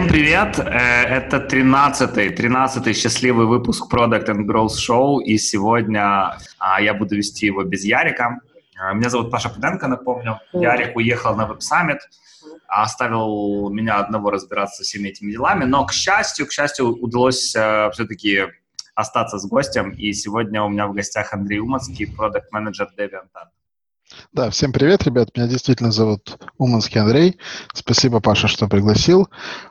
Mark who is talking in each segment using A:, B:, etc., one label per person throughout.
A: Всем привет! Э, это 13-й, 13 счастливый выпуск Product and Growth Show, и сегодня а, я буду вести его без Ярика. Э, меня зовут Паша Пуденко, напомню. Ярик уехал на Web Summit, оставил меня одного разбираться со всеми этими делами, но, к счастью, к счастью, удалось uh, все-таки остаться с гостем, и сегодня у меня в гостях Андрей Уманский, продукт-менеджер DeviantArt.
B: Да, всем привет, ребят. Меня действительно зовут Уманский Андрей. Спасибо, Паша, что пригласил.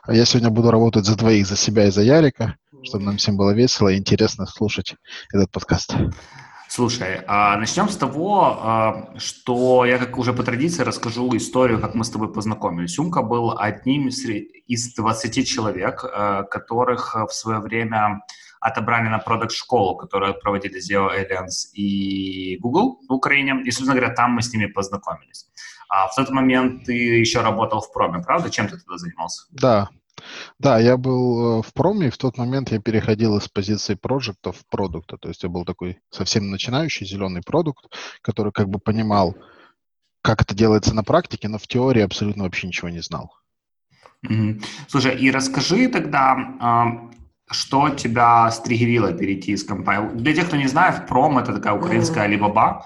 B: Я сегодня буду работать за двоих, за себя и за Ярика, чтобы нам всем было весело и интересно слушать этот подкаст.
A: Слушай, а начнем с того, а, что я, как уже по традиции, расскажу историю, как мы с тобой познакомились. Умка был одним из 20 человек, а, которых в свое время отобрали на продакт-школу, которую проводили Zero Alliance и Google в Украине. И, собственно говоря, там мы с ними познакомились. А в тот момент ты еще работал в проме, правда? Чем ты тогда занимался?
B: Да, да, я был э, в проме, и в тот момент я переходил из позиции проекта в продукта. То есть я был такой совсем начинающий зеленый продукт, который как бы понимал, как это делается на практике, но в теории абсолютно вообще ничего не знал.
A: Mm-hmm. Слушай, и расскажи тогда, что тебя стригерило перейти из компании? Для тех, кто не знает, пром это такая украинская Alibaba.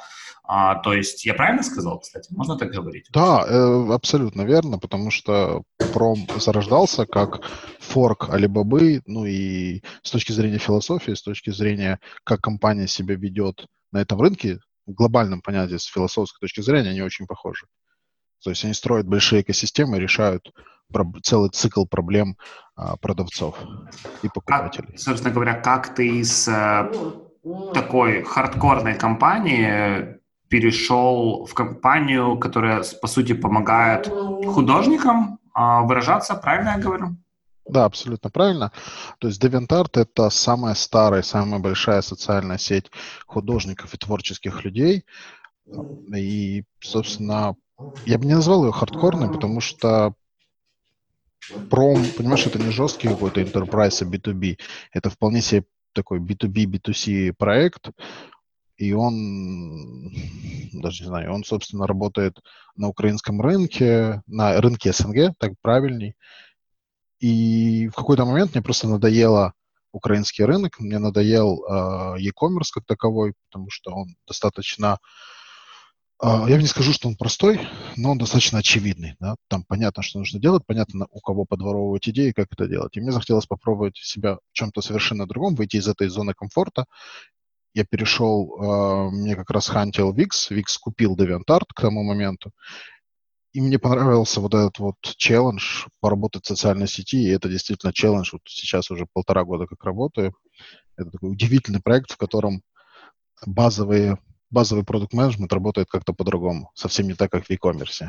A: А, то есть я правильно сказал, кстати? Можно так говорить?
B: Да, э, абсолютно верно, потому что пром зарождался как форк Алибабы, ну и с точки зрения философии, с точки зрения, как компания себя ведет на этом рынке, в глобальном понятии, с философской точки зрения, они очень похожи. То есть они строят большие экосистемы, решают целый цикл проблем а, продавцов и покупателей.
A: Как, собственно говоря, как ты из э, такой хардкорной компании перешел в компанию, которая, по сути, помогает художникам э, выражаться, правильно я говорю?
B: Да, абсолютно правильно. То есть DeviantArt — это самая старая, самая большая социальная сеть художников и творческих людей. И, собственно, я бы не назвал ее хардкорной, потому что пром, понимаешь, это не жесткий какой-то enterprise, а B2B. Это вполне себе такой B2B, B2C проект, и он, даже не знаю, он, собственно, работает на украинском рынке, на рынке СНГ, так правильней. И в какой-то момент мне просто надоело украинский рынок, мне надоел э, e-commerce как таковой, потому что он достаточно я не скажу, что он простой, но он достаточно очевидный. Да? Там понятно, что нужно делать, понятно, у кого подворовывать идеи, как это делать. И мне захотелось попробовать себя в чем-то совершенно другом, выйти из этой зоны комфорта. Я перешел, а, мне как раз хантил Wix, Wix купил DeviantArt к тому моменту, и мне понравился вот этот вот челлендж поработать в социальной сети, и это действительно челлендж. Вот сейчас уже полтора года как работаю. Это такой удивительный проект, в котором базовые базовый продукт менеджмент работает как-то по-другому, совсем не так, как в e-commerce.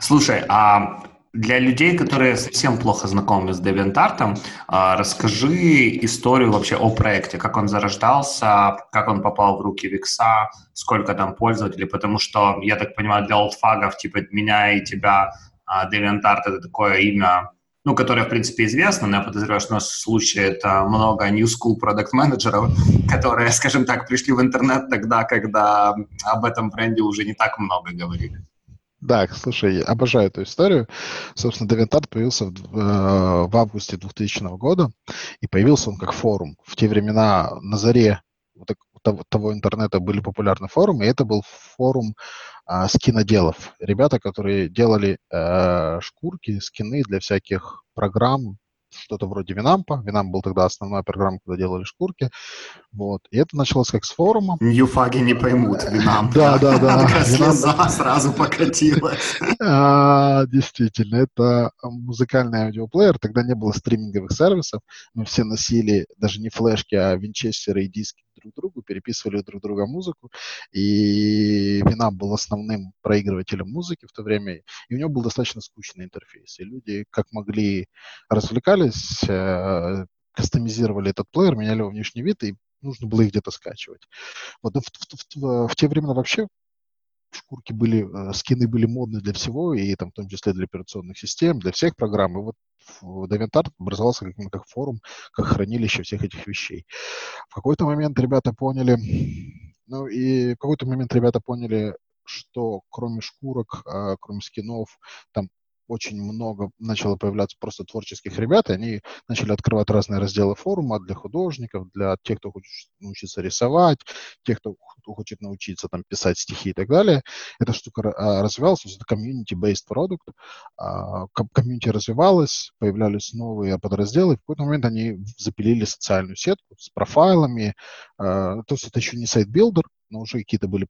A: Слушай, а для людей, которые совсем плохо знакомы с DeviantArt, а, расскажи историю вообще о проекте, как он зарождался, как он попал в руки Викса, сколько там пользователей, потому что, я так понимаю, для олдфагов, типа меня и тебя, DeviantArt — это такое имя ну, которая, в принципе, известна, но я подозреваю, что у нас в случае это много new school product менеджеров которые, скажем так, пришли в интернет тогда, когда об этом бренде уже не так много говорили.
B: Да, слушай, обожаю эту историю. Собственно, DeviantArt появился в, э, в августе 2000 года, и появился он как форум. В те времена на заре вот того, того интернета были популярны форумы, и это был форум а, скиноделов. Ребята, которые делали а, шкурки, скины для всяких программ, что-то вроде Винампа. Winamp был тогда основная программа, когда делали шкурки. Вот. И это началось как с форума.
A: Ньюфаги не поймут Winamp.
B: Да, да, да.
A: Слеза сразу покатилась.
B: А, действительно, это музыкальный аудиоплеер. Тогда не было стриминговых сервисов. Мы все носили даже не флешки, а винчестеры и диски друг другу, переписывали друг друга музыку, и Вина был основным проигрывателем музыки в то время, и у него был достаточно скучный интерфейс, и люди как могли развлекались, э, кастомизировали этот плеер, меняли его внешний вид, и нужно было их где-то скачивать. Вот, в, в, в, в те времена вообще шкурки были, э, скины были модны для всего, и там в том числе для операционных систем, для всех программ. И вот DeviantArt образовался как, как форум, как хранилище всех этих вещей. В какой-то момент ребята поняли, ну и в какой-то момент ребята поняли, что кроме шкурок, а, кроме скинов, там очень много начало появляться просто творческих ребят, и они начали открывать разные разделы форума для художников, для тех, кто хочет научиться рисовать, тех, кто, кто хочет научиться там писать стихи и так далее. Эта штука а, развивалась, то есть это community-based продукт. А, комьюнити развивалась, появлялись новые подразделы, и в какой-то момент они запилили социальную сетку с профайлами, а, то есть это еще не сайт-билдер, но уже какие-то были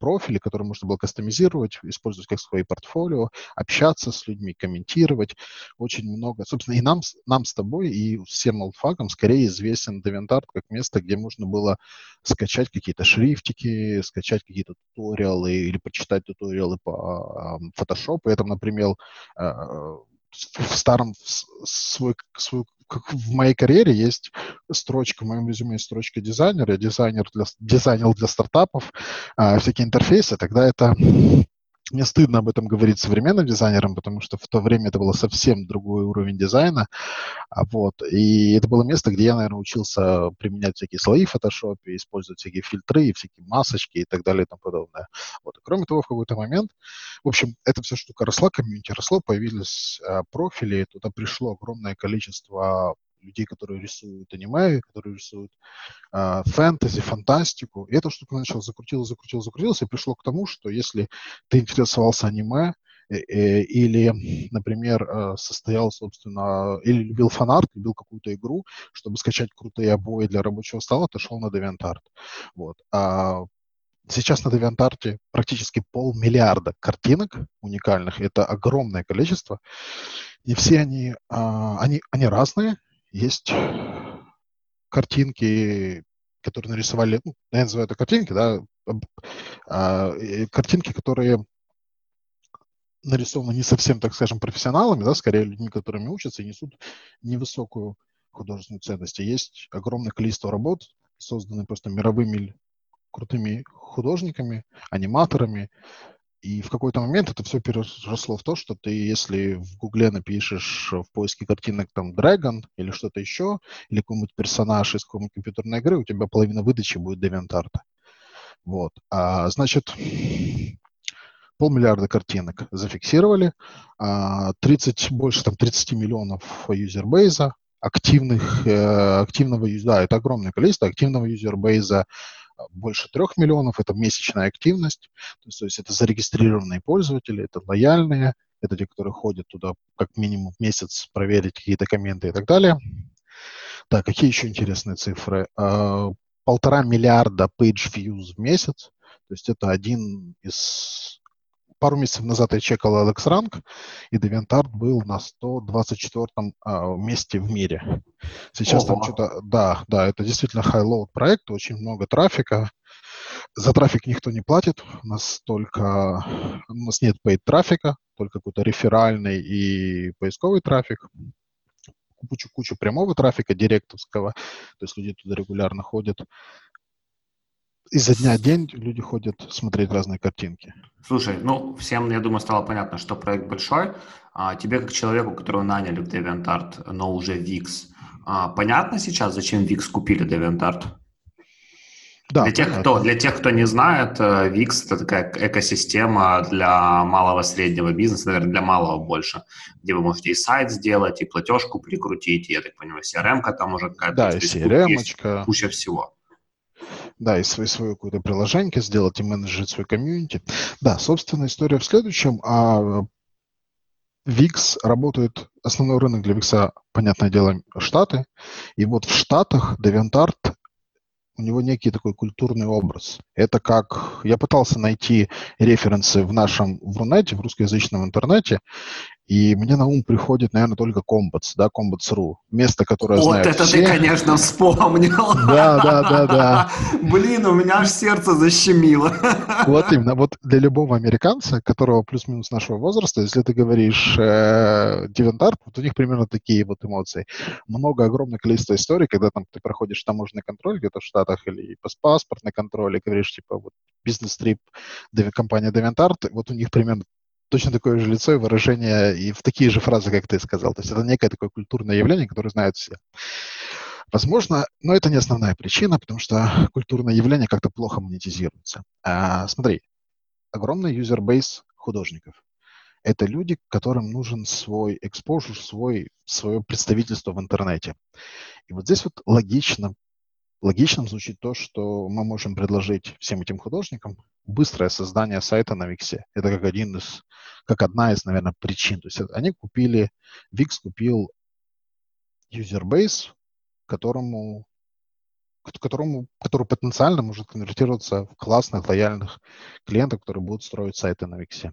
B: профили, которые можно было кастомизировать, использовать как свои портфолио, общаться с людьми, комментировать. Очень много. Собственно, и нам, нам с тобой, и всем олдфагам скорее известен DeviantArt как место, где можно было скачать какие-то шрифтики, скачать какие-то туториалы или почитать туториалы по Photoshop. И это, например, а, в старом свой, свою как в моей карьере есть строчка, в моем резюме есть строчка дизайнера, дизайнер для, дизайнер для стартапов, а, всякие интерфейсы, тогда это мне стыдно об этом говорить современным дизайнерам, потому что в то время это было совсем другой уровень дизайна. А вот. И это было место, где я, наверное, учился применять всякие слои в Photoshop, использовать всякие фильтры, и всякие масочки и так далее и тому подобное. Вот. И кроме того, в какой-то момент, в общем, эта вся штука росла, комьюнити росло, появились э, профили, туда пришло огромное количество людей, которые рисуют аниме, которые рисуют э, фэнтези, фантастику. И эта штука начала закрутилась, закрутилась, закрутилась, и пришло к тому, что если ты интересовался аниме, э, э, или, например, э, состоял, собственно, или любил фанарт, любил какую-то игру, чтобы скачать крутые обои для рабочего стола, ты шел на DeviantArt. Вот. А Сейчас на DeviantArt практически полмиллиарда картинок уникальных. Это огромное количество. И все они, а, они, они разные, есть картинки, которые нарисовали, ну, я называю это картинки, да, а, картинки, которые нарисованы не совсем, так скажем, профессионалами, да, скорее людьми, которыми учатся и несут невысокую художественную ценность. Есть огромное количество работ, созданные просто мировыми крутыми художниками, аниматорами, и в какой-то момент это все переросло в то, что ты, если в Гугле напишешь в поиске картинок там Dragon или что-то еще, или какой-нибудь персонаж из какой-нибудь компьютерной игры, у тебя половина выдачи будет DeviantArt. Вот. А, значит, полмиллиарда картинок зафиксировали, 30, а, больше там 30 миллионов юзербейза, активных, э, активного, да, это огромное количество активного юзербейза, больше трех миллионов, это месячная активность, то есть, то есть это зарегистрированные пользователи, это лояльные, это те, которые ходят туда как минимум месяц проверить какие-то комменты и так далее. Так, какие еще интересные цифры? А, полтора миллиарда page views в месяц, то есть это один из пару месяцев назад я чекал Rank, и DeviantArt был на 124-м а, месте в мире. Сейчас Ого. там что-то... Да, да, это действительно high-load проект, очень много трафика. За трафик никто не платит, у нас только... У нас нет paid трафика, только какой-то реферальный и поисковый трафик кучу, кучу прямого трафика, директовского, то есть люди туда регулярно ходят изо дня в день люди ходят смотреть разные картинки.
A: Слушай, ну, всем, я думаю, стало понятно, что проект большой. А тебе, как человеку, которого наняли в DeviantArt, но уже VIX, а, понятно сейчас, зачем VIX купили DeviantArt? Да, для, тех, кто, для тех, кто не знает, э, VIX – это такая экосистема для малого среднего бизнеса, наверное, для малого больше, где вы можете и сайт сделать, и платежку прикрутить, и, я так понимаю, CRM-ка там уже какая-то.
B: Да, и CRM-очка.
A: Куча всего.
B: Да, и свое, свое какое-то приложение сделать и менеджерить свой комьюнити. Да, собственно, история в следующем. А VIX работает, основной рынок для VIX, понятное дело, Штаты. И вот в Штатах DeviantArt у него некий такой культурный образ. Это как... Я пытался найти референсы в нашем в Рунете, в русскоязычном интернете, и мне на ум приходит, наверное, только Combats, да, Combats.ru. Место, которое
A: вот
B: знают
A: это
B: все.
A: ты, конечно, вспомнил.
B: Да, да, да, да.
A: Блин, у меня аж сердце защемило.
B: Вот именно. Вот для любого американца, которого плюс-минус нашего возраста, если ты говоришь э, DeviantArt, вот у них примерно такие вот эмоции. Много, огромное количество историй, когда там ты проходишь таможенный контроль где-то в Штатах или паспортный контроль, и говоришь, типа, вот бизнес-трип компания DeviantArt, вот у них примерно точно такое же лицо и выражение, и в такие же фразы, как ты сказал. То есть это некое такое культурное явление, которое знают все. Возможно, но это не основная причина, потому что культурное явление как-то плохо монетизируется. А, смотри, огромный юзербейс художников. это люди, которым нужен свой exposure, свой, свое представительство в интернете. И вот здесь вот логично, логичным звучит то, что мы можем предложить всем этим художникам быстрое создание сайта на Виксе. Это как один из, как одна из, наверное, причин. То есть они купили, Викс купил base, которому которому, который потенциально может конвертироваться в классных, лояльных клиентов, которые будут строить сайты на Виксе.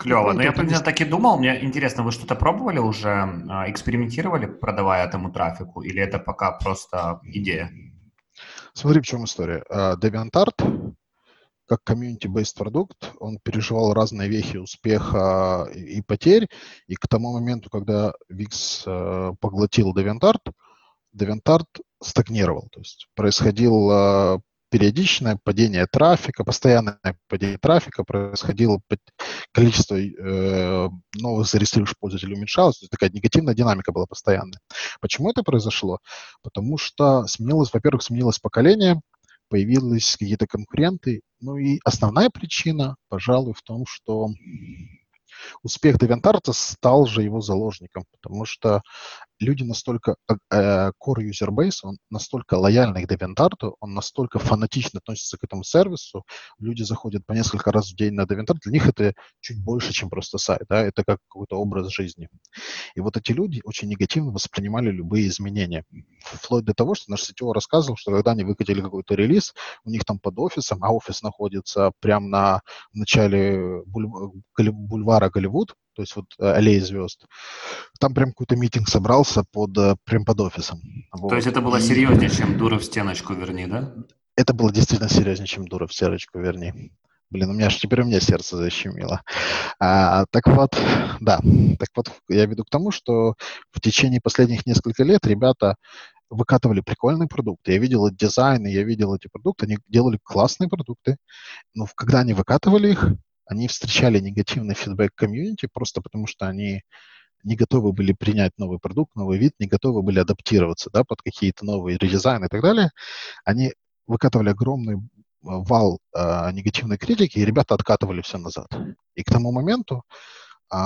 A: Клево. Но ну, я примерно так и думал. Мне интересно, вы что-то пробовали уже, а, экспериментировали, продавая этому трафику, или это пока просто идея?
B: Смотри, в чем история. А, DeviantArt, как community-based продукт, он переживал разные вехи успеха и потерь, и к тому моменту, когда Wix а, поглотил DeviantArt, DeviantArt стагнировал. То есть происходило периодичное падение трафика, постоянное падение трафика, происходило количество э, новых зарегистрированных пользователей уменьшалось, то есть такая негативная динамика была постоянная. Почему это произошло? Потому что сменилось, во-первых, сменилось поколение, появились какие-то конкуренты, ну и основная причина, пожалуй, в том, что успех DeviantArt стал же его заложником, потому что люди настолько, э, э, core user base, он настолько лояльный к DeviantArt, он настолько фанатично относится к этому сервису, люди заходят по несколько раз в день на DeviantArt, для них это чуть больше, чем просто сайт, да, это как какой-то образ жизни. И вот эти люди очень негативно воспринимали любые изменения, вплоть до того, что наш CTO рассказывал, что когда они выкатили какой-то релиз, у них там под офисом, а офис находится прямо на начале бульвара Голливуд, то есть вот э, аллеи звезд. Там прям какой-то митинг собрался под, э, прям под офисом.
A: Вот. То есть это было серьезнее, чем дура в стеночку, верни, да?
B: Это было действительно серьезнее, чем дура в стеночку, верни. Блин, у меня же теперь у меня сердце защемило. А, так вот, да, так вот, я веду к тому, что в течение последних нескольких лет ребята выкатывали прикольные продукты. Я видел дизайн, я видел эти продукты, они делали классные продукты, но когда они выкатывали их, они встречали негативный фидбэк комьюнити просто потому, что они не готовы были принять новый продукт, новый вид, не готовы были адаптироваться да, под какие-то новые редизайны и так далее. Они выкатывали огромный э, вал э, негативной критики, и ребята откатывали все назад. И к тому моменту, э,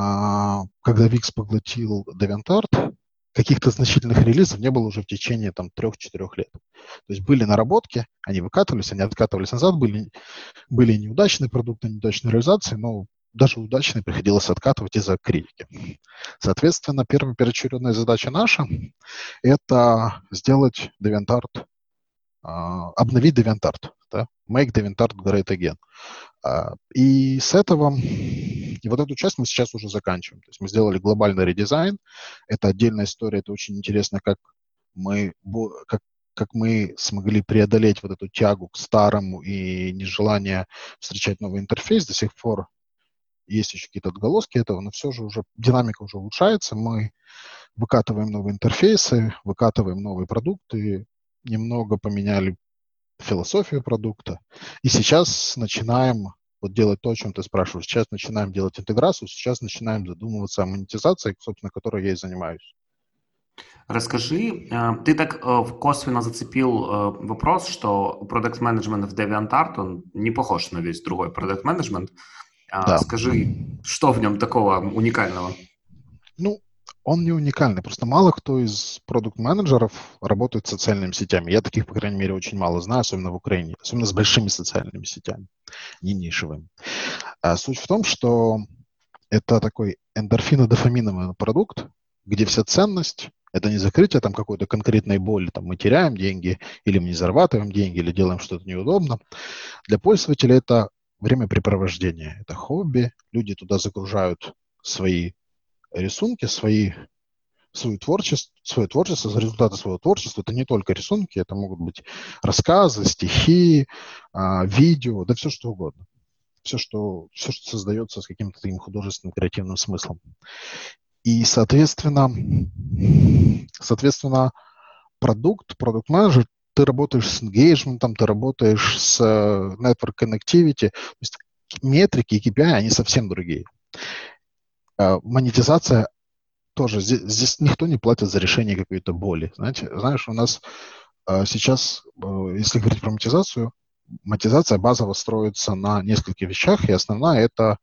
B: когда Wix поглотил DeviantArt, каких-то значительных релизов не было уже в течение там трех-четырех лет. То есть были наработки, они выкатывались, они откатывались назад, были, были неудачные продукты, неудачные реализации, но даже удачные приходилось откатывать из-за критики. Соответственно, первая первоочередная задача наша – это сделать DeviantArt, а, обновить DeviantArt, да? make DeviantArt great again. А, и с этого, и вот эту часть мы сейчас уже заканчиваем. То есть мы сделали глобальный редизайн. Это отдельная история, это очень интересно, как мы, как, как мы смогли преодолеть вот эту тягу к старому и нежелание встречать новый интерфейс. До сих пор есть еще какие-то отголоски этого, но все же уже динамика уже улучшается. Мы выкатываем новые интерфейсы, выкатываем новые продукты, немного поменяли философию продукта. И сейчас начинаем вот делать то, о чем ты спрашиваешь. Сейчас начинаем делать интеграцию, сейчас начинаем задумываться о монетизации, собственно, которой я и занимаюсь.
A: Расскажи, э, ты так э, косвенно зацепил э, вопрос, что продукт менеджмент в DeviantArt, он не похож на весь другой продукт менеджмент. А да. Скажи, что в нем такого уникального?
B: Ну, он не уникальный. Просто мало кто из продукт-менеджеров работает с социальными сетями. Я таких, по крайней мере, очень мало знаю, особенно в Украине. Особенно с большими социальными сетями, не нишевыми. А суть в том, что это такой эндорфино-дофаминовый продукт, где вся ценность это не закрытие там какой-то конкретной боли, там мы теряем деньги, или мы не зарабатываем деньги, или делаем что-то неудобно. Для пользователя это времяпрепровождение, это хобби, люди туда загружают свои рисунки, свои, свое творчество, свое творчество, результаты своего творчества. Это не только рисунки, это могут быть рассказы, стихи, а, видео, да все что угодно. Все что, все, что создается с каким-то таким художественным, креативным смыслом. И, соответственно, соответственно, продукт, продукт-менеджер, ты работаешь с engagement, ты работаешь с э, network connectivity, то есть метрики и KPI, они совсем другие. Э, монетизация тоже. Здесь, здесь никто не платит за решение какой-то боли. Знаете, знаешь, у нас э, сейчас, э, если говорить про монетизацию, монетизация базово строится на нескольких вещах, и основная это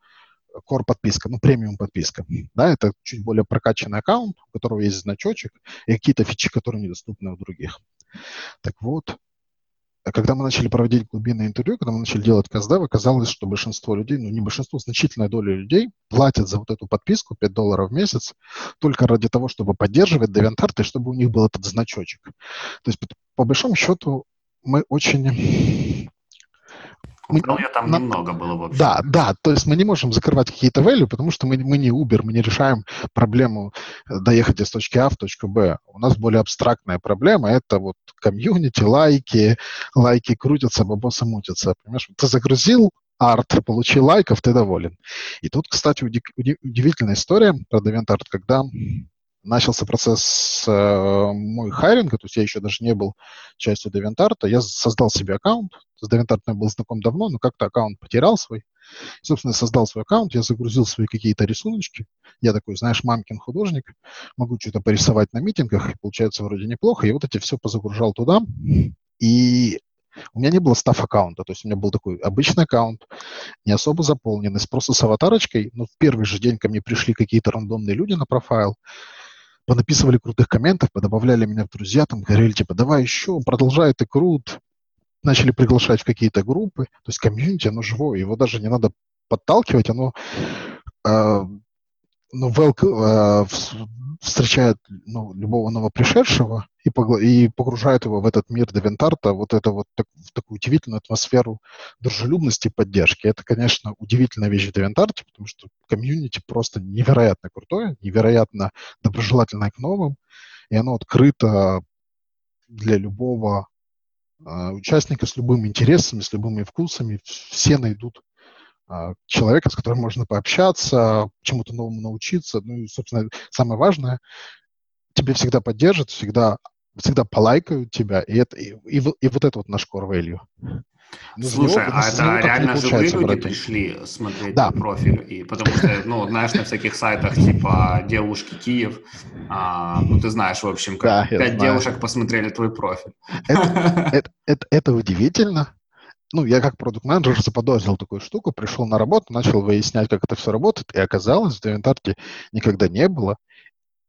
B: core подписка, ну, премиум подписка. Да, это чуть более прокачанный аккаунт, у которого есть значочек и какие-то фичи, которые недоступны у других. Так вот, когда мы начали проводить глубинное интервью, когда мы начали делать КСД, оказалось, что большинство людей, ну не большинство, значительная доля людей платят за вот эту подписку 5 долларов в месяц только ради того, чтобы поддерживать DeviantArt и чтобы у них был этот значочек. То есть, по большому счету, мы очень
A: мы, я там на, немного было вообще.
B: Да, да, то есть мы не можем закрывать какие-то value, потому что мы, мы не Uber, мы не решаем проблему э, доехать из точки А в точку Б. У нас более абстрактная проблема, это вот комьюнити, лайки, лайки крутятся, бабосы мутятся. Понимаешь, ты загрузил арт, получил лайков, ты доволен. И тут, кстати, удивительная история про DeviantArt, когда начался процесс э, мой хайринга, то есть я еще даже не был частью DeviantArt, я создал себе аккаунт, с DeviantArt я был знаком давно, но как-то аккаунт потерял свой. Собственно, я создал свой аккаунт, я загрузил свои какие-то рисуночки. Я такой, знаешь, мамкин художник, могу что-то порисовать на митингах, и получается вроде неплохо. И вот эти все позагружал туда. И у меня не было став аккаунта, то есть у меня был такой обычный аккаунт, не особо заполненный, просто с аватарочкой. Но в первый же день ко мне пришли какие-то рандомные люди на профайл, понаписывали крутых комментов, подобавляли меня в друзья, там говорили, типа, давай еще, продолжай, ты крут. Начали приглашать в какие-то группы. То есть комьюнити, оно живое, его даже не надо подталкивать, оно э, ну, well, э, встречает ну, любого новопришедшего и, погла- и погружает его в этот мир DeviantArt 'а, вот это вот так, в такую удивительную атмосферу дружелюбности и поддержки. Это, конечно, удивительная вещь в DeviantArt'е, потому что комьюнити просто невероятно крутое, невероятно доброжелательное к новым, и оно открыто для любого э, участника с любыми интересами, с любыми вкусами. Все найдут человека, с которым можно пообщаться, чему-то новому научиться. Ну и, собственно, самое важное, тебе всегда поддержат, всегда, всегда полайкают тебя, и, это, и, и, и вот это вот наш core value.
A: Ну, Слушай, него, а это реально живые люди брать. пришли смотреть да. профиль? И, потому что, ну, знаешь, на всяких сайтах типа «Девушки Киев», а, ну, ты знаешь, в общем, как да, пять девушек посмотрели твой профиль.
B: Это, это, это, это удивительно, ну, я как продукт-менеджер заподозрил такую штуку, пришел на работу, начал выяснять, как это все работает, и оказалось, в DevInTart никогда не было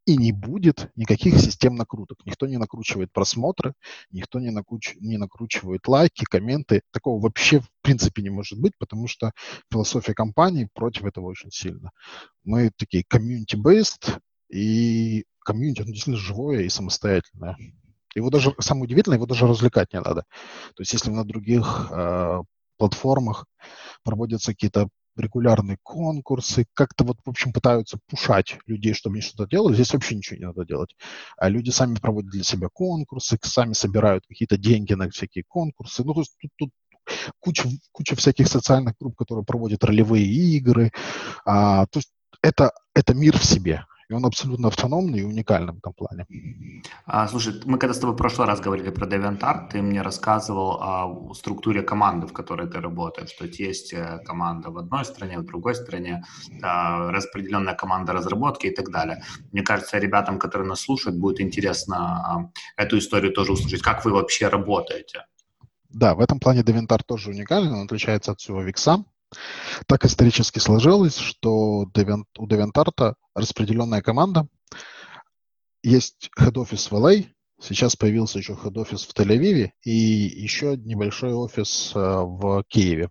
B: и не будет никаких систем накруток. Никто не накручивает просмотры, никто не, накруч... не накручивает лайки, комменты. Такого вообще в принципе не может быть, потому что философия компании против этого очень сильно. Мы такие community-based, и комьюнити, оно действительно живое и самостоятельное. Его даже, самое удивительное, его даже развлекать не надо. То есть если на других э, платформах проводятся какие-то регулярные конкурсы, как-то вот, в общем, пытаются пушать людей, чтобы они что-то делали. Здесь вообще ничего не надо делать. А люди сами проводят для себя конкурсы, сами собирают какие-то деньги на всякие конкурсы. Ну, то есть тут, тут куча, куча всяких социальных групп, которые проводят ролевые игры. А, то есть это, это мир в себе и он абсолютно автономный и уникальный в этом плане.
A: А, слушай, мы когда с тобой в прошлый раз говорили про DeviantArt, ты мне рассказывал о структуре команды, в которой ты работаешь. То есть есть э, команда в одной стране, в другой стране, распределенная команда разработки и так далее. Мне кажется, ребятам, которые нас слушают, будет интересно а, эту историю тоже услышать. Как вы вообще работаете?
B: Да, в этом плане DeviantArt тоже уникален, он отличается от всего Викса. Так исторически сложилось, что у DeviantArt распределенная команда. Есть head-офис в LA, сейчас появился еще head-офис в Тель-Авиве и еще небольшой офис э, в Киеве,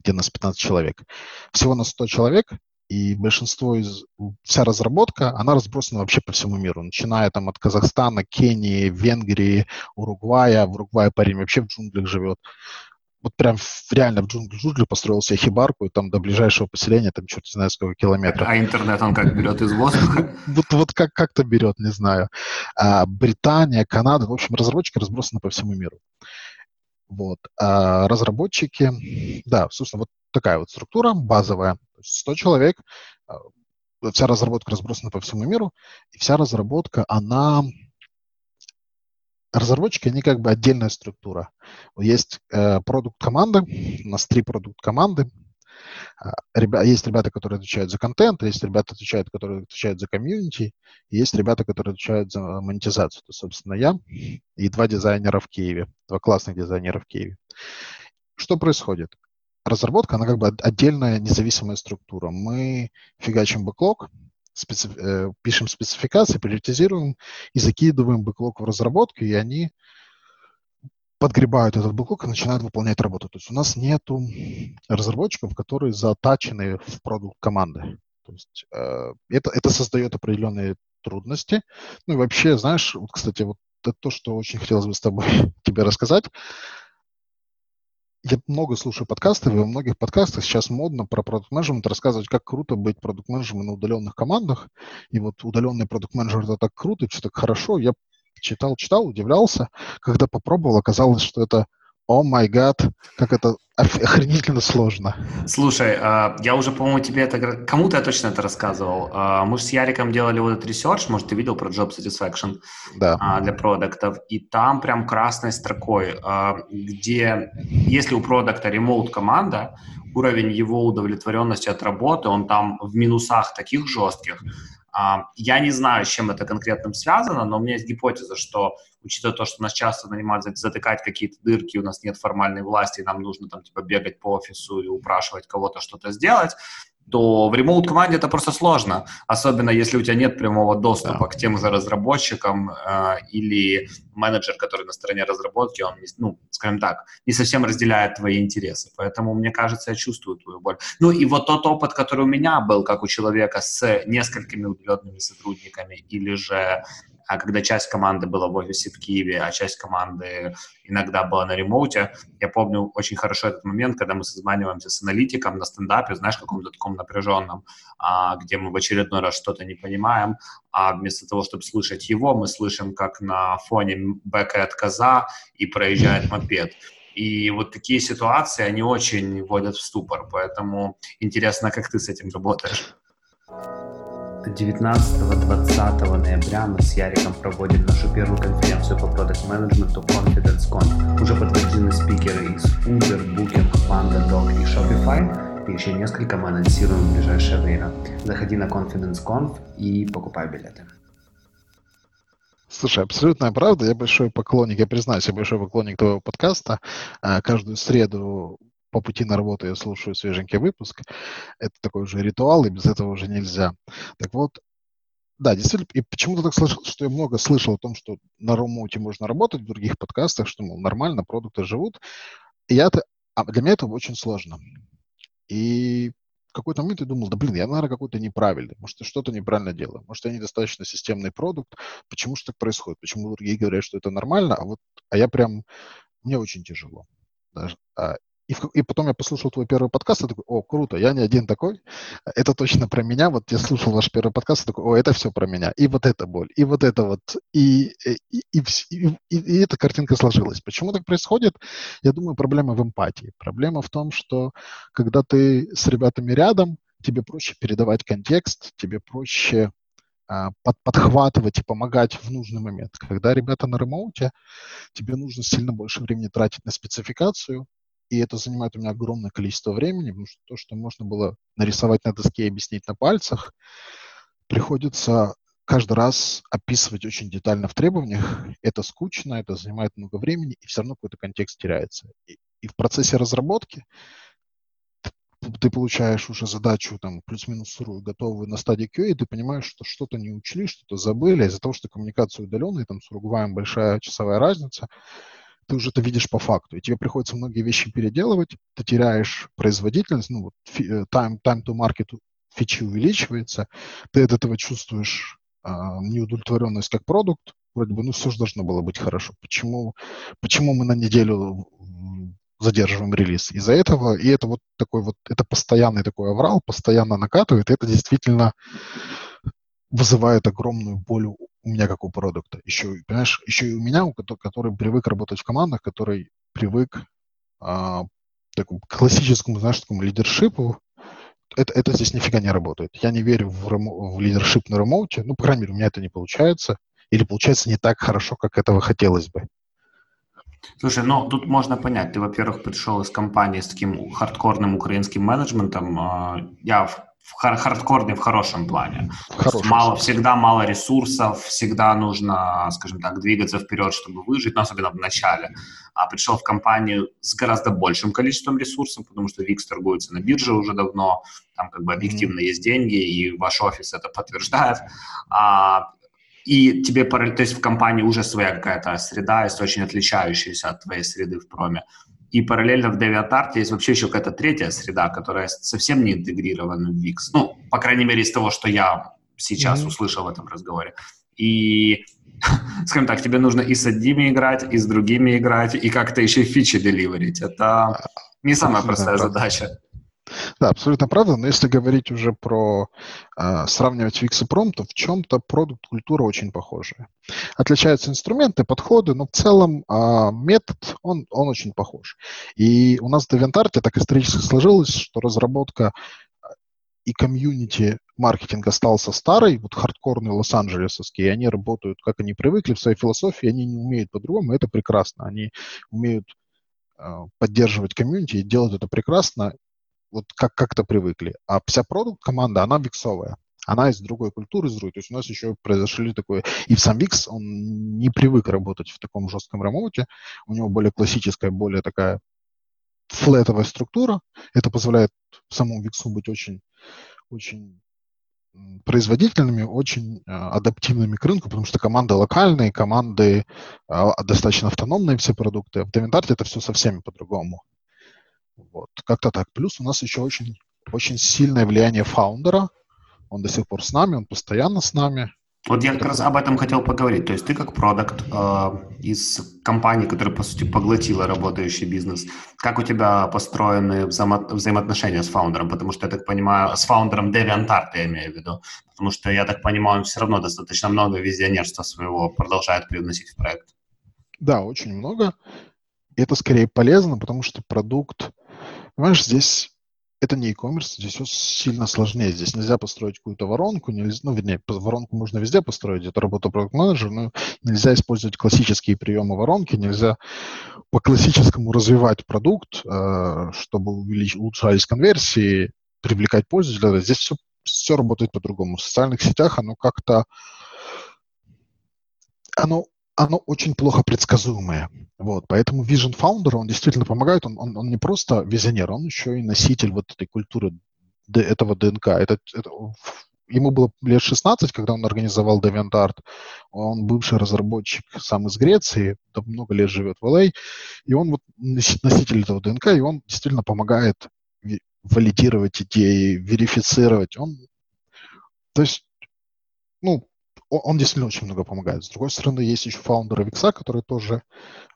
B: где нас 15 человек. Всего на 100 человек, и большинство из... Вся разработка, она разбросана вообще по всему миру, начиная там от Казахстана, Кении, Венгрии, Уругвая. В Уругвае парень вообще в джунглях живет вот прям реально в джунгли, джунгли построил себе хибарку, и там до ближайшего поселения, там черт не знаю сколько километров.
A: А интернет он как берет из воздуха?
B: Вот, вот как, как-то берет, не знаю. А, Британия, Канада, в общем, разработчики разбросаны по всему миру. Вот. А разработчики, да, собственно, вот такая вот структура базовая. 100 человек, а, вся разработка разбросана по всему миру, и вся разработка, она разработчики, они как бы отдельная структура. Есть э, продукт-команда, у нас три продукт-команды. Ребя, есть ребята, которые отвечают за контент, есть ребята, отвечают, которые отвечают за комьюнити, есть ребята, которые отвечают за монетизацию. То, собственно, я и два дизайнера в Киеве, два классных дизайнера в Киеве. Что происходит? разработка, она как бы отдельная независимая структура. Мы фигачим бэклог, специ... Э, пишем спецификации, приоритизируем и закидываем бэклог в разработку, и они подгребают этот бэклог и начинают выполнять работу. То есть у нас нету разработчиков, которые затачены в продукт команды. То есть э, это, это создает определенные трудности. Ну и вообще, знаешь, вот, кстати, вот это то, что очень хотелось бы с тобой тебе рассказать. Я много слушаю подкасты, и во многих подкастах сейчас модно про product management рассказывать, как круто быть продукт менеджером на удаленных командах. И вот удаленный product manager это так круто, что так хорошо. Я читал, читал, удивлялся. Когда попробовал, оказалось, что это oh my god, как это охренительно сложно.
A: Слушай, а, я уже, по-моему, тебе это... Кому-то я точно это рассказывал. А, мы же с Яриком делали вот этот research, может, ты видел про Job Satisfaction
B: да.
A: А, для продуктов, и там прям красной строкой, где если у продукта ремоут команда, уровень его удовлетворенности от работы, он там в минусах таких жестких, я не знаю, с чем это конкретно связано, но у меня есть гипотеза, что, учитывая то, что нас часто нанимают затыкать какие-то дырки, у нас нет формальной власти, и нам нужно там типа бегать по офису и упрашивать кого-то что-то сделать, то в ремоут-команде это просто сложно, особенно если у тебя нет прямого доступа да. к тем же разработчикам э, или менеджер, который на стороне разработки, он, ну, скажем так, не совсем разделяет твои интересы. Поэтому, мне кажется, я чувствую твою боль. Ну и вот тот опыт, который у меня был, как у человека с несколькими удаленными сотрудниками или же а когда часть команды была в офисе в Киеве, а часть команды иногда была на ремоуте, я помню очень хорошо этот момент, когда мы созваниваемся с аналитиком на стендапе, знаешь, каком-то таком напряженном, а, где мы в очередной раз что-то не понимаем, а вместо того, чтобы слышать его, мы слышим, как на фоне бэкает коза и проезжает мопед. И вот такие ситуации, они очень вводят в ступор, поэтому интересно, как ты с этим работаешь.
C: 19-20 ноября мы с Яриком проводим нашу первую конференцию по продукт менеджменту Confidence Conf. Уже подтверждены спикеры из Uber, Booking, PandaDoc и Shopify. И еще несколько мы анонсируем в ближайшее время. Заходи на Confidence Conf и покупай билеты.
B: Слушай, абсолютная правда. Я большой поклонник, я признаюсь, я большой поклонник твоего подкаста. А, каждую среду по пути на работу я слушаю свеженький выпуск. Это такой уже ритуал, и без этого уже нельзя. Так вот, да, действительно, и почему-то так слышал, что я много слышал о том, что на ремоуте можно работать в других подкастах, что, мол, нормально, продукты живут. И я это, а для меня это очень сложно. И в какой-то момент я думал, да блин, я, наверное, какой-то неправильный, может, я что-то неправильно делаю, может, я недостаточно системный продукт, почему же так происходит, почему другие говорят, что это нормально, а вот, а я прям, мне очень тяжело. Даже, а, и, в, и потом я послушал твой первый подкаст, и такой, о, круто, я не один такой, это точно про меня. Вот я слушал ваш первый подкаст, и такой, о, это все про меня. И вот эта боль, и вот это вот, и, и, и, и, и, и эта картинка сложилась. Почему так происходит? Я думаю, проблема в эмпатии. Проблема в том, что когда ты с ребятами рядом, тебе проще передавать контекст, тебе проще а, под, подхватывать и помогать в нужный момент. Когда ребята на ремоуте, тебе нужно сильно больше времени тратить на спецификацию, и это занимает у меня огромное количество времени, потому что то, что можно было нарисовать на доске и объяснить на пальцах, приходится каждый раз описывать очень детально в требованиях. Это скучно, это занимает много времени, и все равно какой-то контекст теряется. И, и в процессе разработки ты получаешь уже задачу там плюс-минус сырую, готовую на стадии QA, и ты понимаешь, что что-то не учли, что-то забыли, из-за того, что коммуникация удаленная, там с Уругваем большая часовая разница, ты уже это видишь по факту, и тебе приходится многие вещи переделывать, ты теряешь производительность, ну, вот э, time, time to market фичи увеличивается, ты от этого чувствуешь а, неудовлетворенность как продукт, вроде бы, ну, все же должно было быть хорошо. Почему, почему мы на неделю задерживаем релиз? Из-за этого, и это вот такой вот, это постоянный такой аврал, постоянно накатывает, и это действительно вызывает огромную боль у меня как у продукта. Еще, понимаешь, еще и у меня, у который, который привык работать в командах, который привык а, такому классическому, знаешь, такому лидершипу, это, это здесь нифига не работает. Я не верю в, ремо, в лидершип на ремоуте. Ну, по крайней мере, у меня это не получается. Или получается не так хорошо, как этого хотелось бы.
A: Слушай, ну тут можно понять, ты, во-первых, пришел из компании с таким хардкорным украинским менеджментом. А, я хардкорный в хорошем плане.
B: В хорошем
A: мало, всегда мало ресурсов, всегда нужно, скажем так, двигаться вперед, чтобы выжить, но особенно в начале. А пришел в компанию с гораздо большим количеством ресурсов, потому что VIX торгуется на бирже уже давно, там как бы объективно mm-hmm. есть деньги, и ваш офис это подтверждает. А, и тебе, то есть в компании уже своя какая-то среда, есть очень отличающаяся от твоей среды в проме. И параллельно в DeviantArt есть вообще еще какая-то третья среда, которая совсем не интегрирована в VIX. Ну, по крайней мере, из того, что я сейчас mm-hmm. услышал в этом разговоре. И, скажем так, тебе нужно и с одними играть, и с другими играть, и как-то еще фичи деливерить. Это не самая простая задача.
B: Да, абсолютно правда, но если говорить уже про э, сравнивать Wix и Prom, то в чем-то продукт-культура очень похожая. Отличаются инструменты, подходы, но в целом э, метод, он, он очень похож. И у нас в DeviantArt так исторически сложилось, что разработка и комьюнити маркетинг остался старый, вот хардкорный лос-анджелесовский, и они работают, как они привыкли в своей философии, они не умеют по-другому, это прекрасно. Они умеют поддерживать комьюнити и делать это прекрасно, вот как, как-то привыкли. А вся продукт команда, она виксовая. Она из другой культуры, из другой. То есть у нас еще произошли такое... И сам Викс, он не привык работать в таком жестком ремоуте. У него более классическая, более такая flat овая структура. Это позволяет самому Виксу быть очень, очень производительными, очень э, адаптивными к рынку, потому что команды локальные, команды э, достаточно автономные все продукты. В DeviantArt'е это все совсем по-другому. Вот, как-то так. Плюс у нас еще очень, очень сильное влияние founder а. Он до сих пор с нами, он постоянно с нами.
A: Вот я как раз об этом хотел поговорить. То есть ты как продукт э, из компании, которая, по сути, поглотила работающий бизнес, как у тебя построены взаимо- взаимоотношения с фаундером? Потому что, я так понимаю, с фаундером DeviantArt я имею в виду. Потому что, я так понимаю, он все равно достаточно много визионерства своего продолжает привносить в проект.
B: Да, очень много. И это скорее полезно, потому что продукт Понимаешь, здесь это не e-commerce, здесь все сильно сложнее. Здесь нельзя построить какую-то воронку, нельзя, ну, вернее, воронку можно везде построить, это работа продукт менеджера но нельзя использовать классические приемы воронки, нельзя по классическому развивать продукт, э, чтобы увеличить, улучшались конверсии, привлекать пользователя. Здесь все, все работает по-другому. В социальных сетях оно как-то оно оно очень плохо предсказуемое. Вот, поэтому Vision Founder, он действительно помогает, он, он, он не просто визионер, он еще и носитель вот этой культуры, этого ДНК. Это, это, ему было лет 16, когда он организовал DeviantArt. Он бывший разработчик сам из Греции, много лет живет в LA, а, и он вот носитель этого ДНК, и он действительно помогает валидировать идеи, верифицировать. Он, то есть, ну, он действительно очень много помогает. С другой стороны, есть еще фаундеры Викса, которые тоже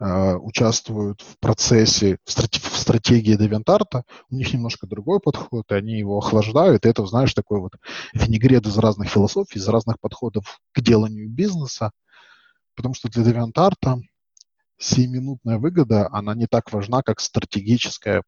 B: э, участвуют в процессе, в, страте, в стратегии DeviantArt. У них немножко другой подход, и они его охлаждают. И это, знаешь, такой вот винегрет из разных философий, из разных подходов к деланию бизнеса. Потому что для DeviantArt сиюминутная выгода, она не так важна, как стратегическая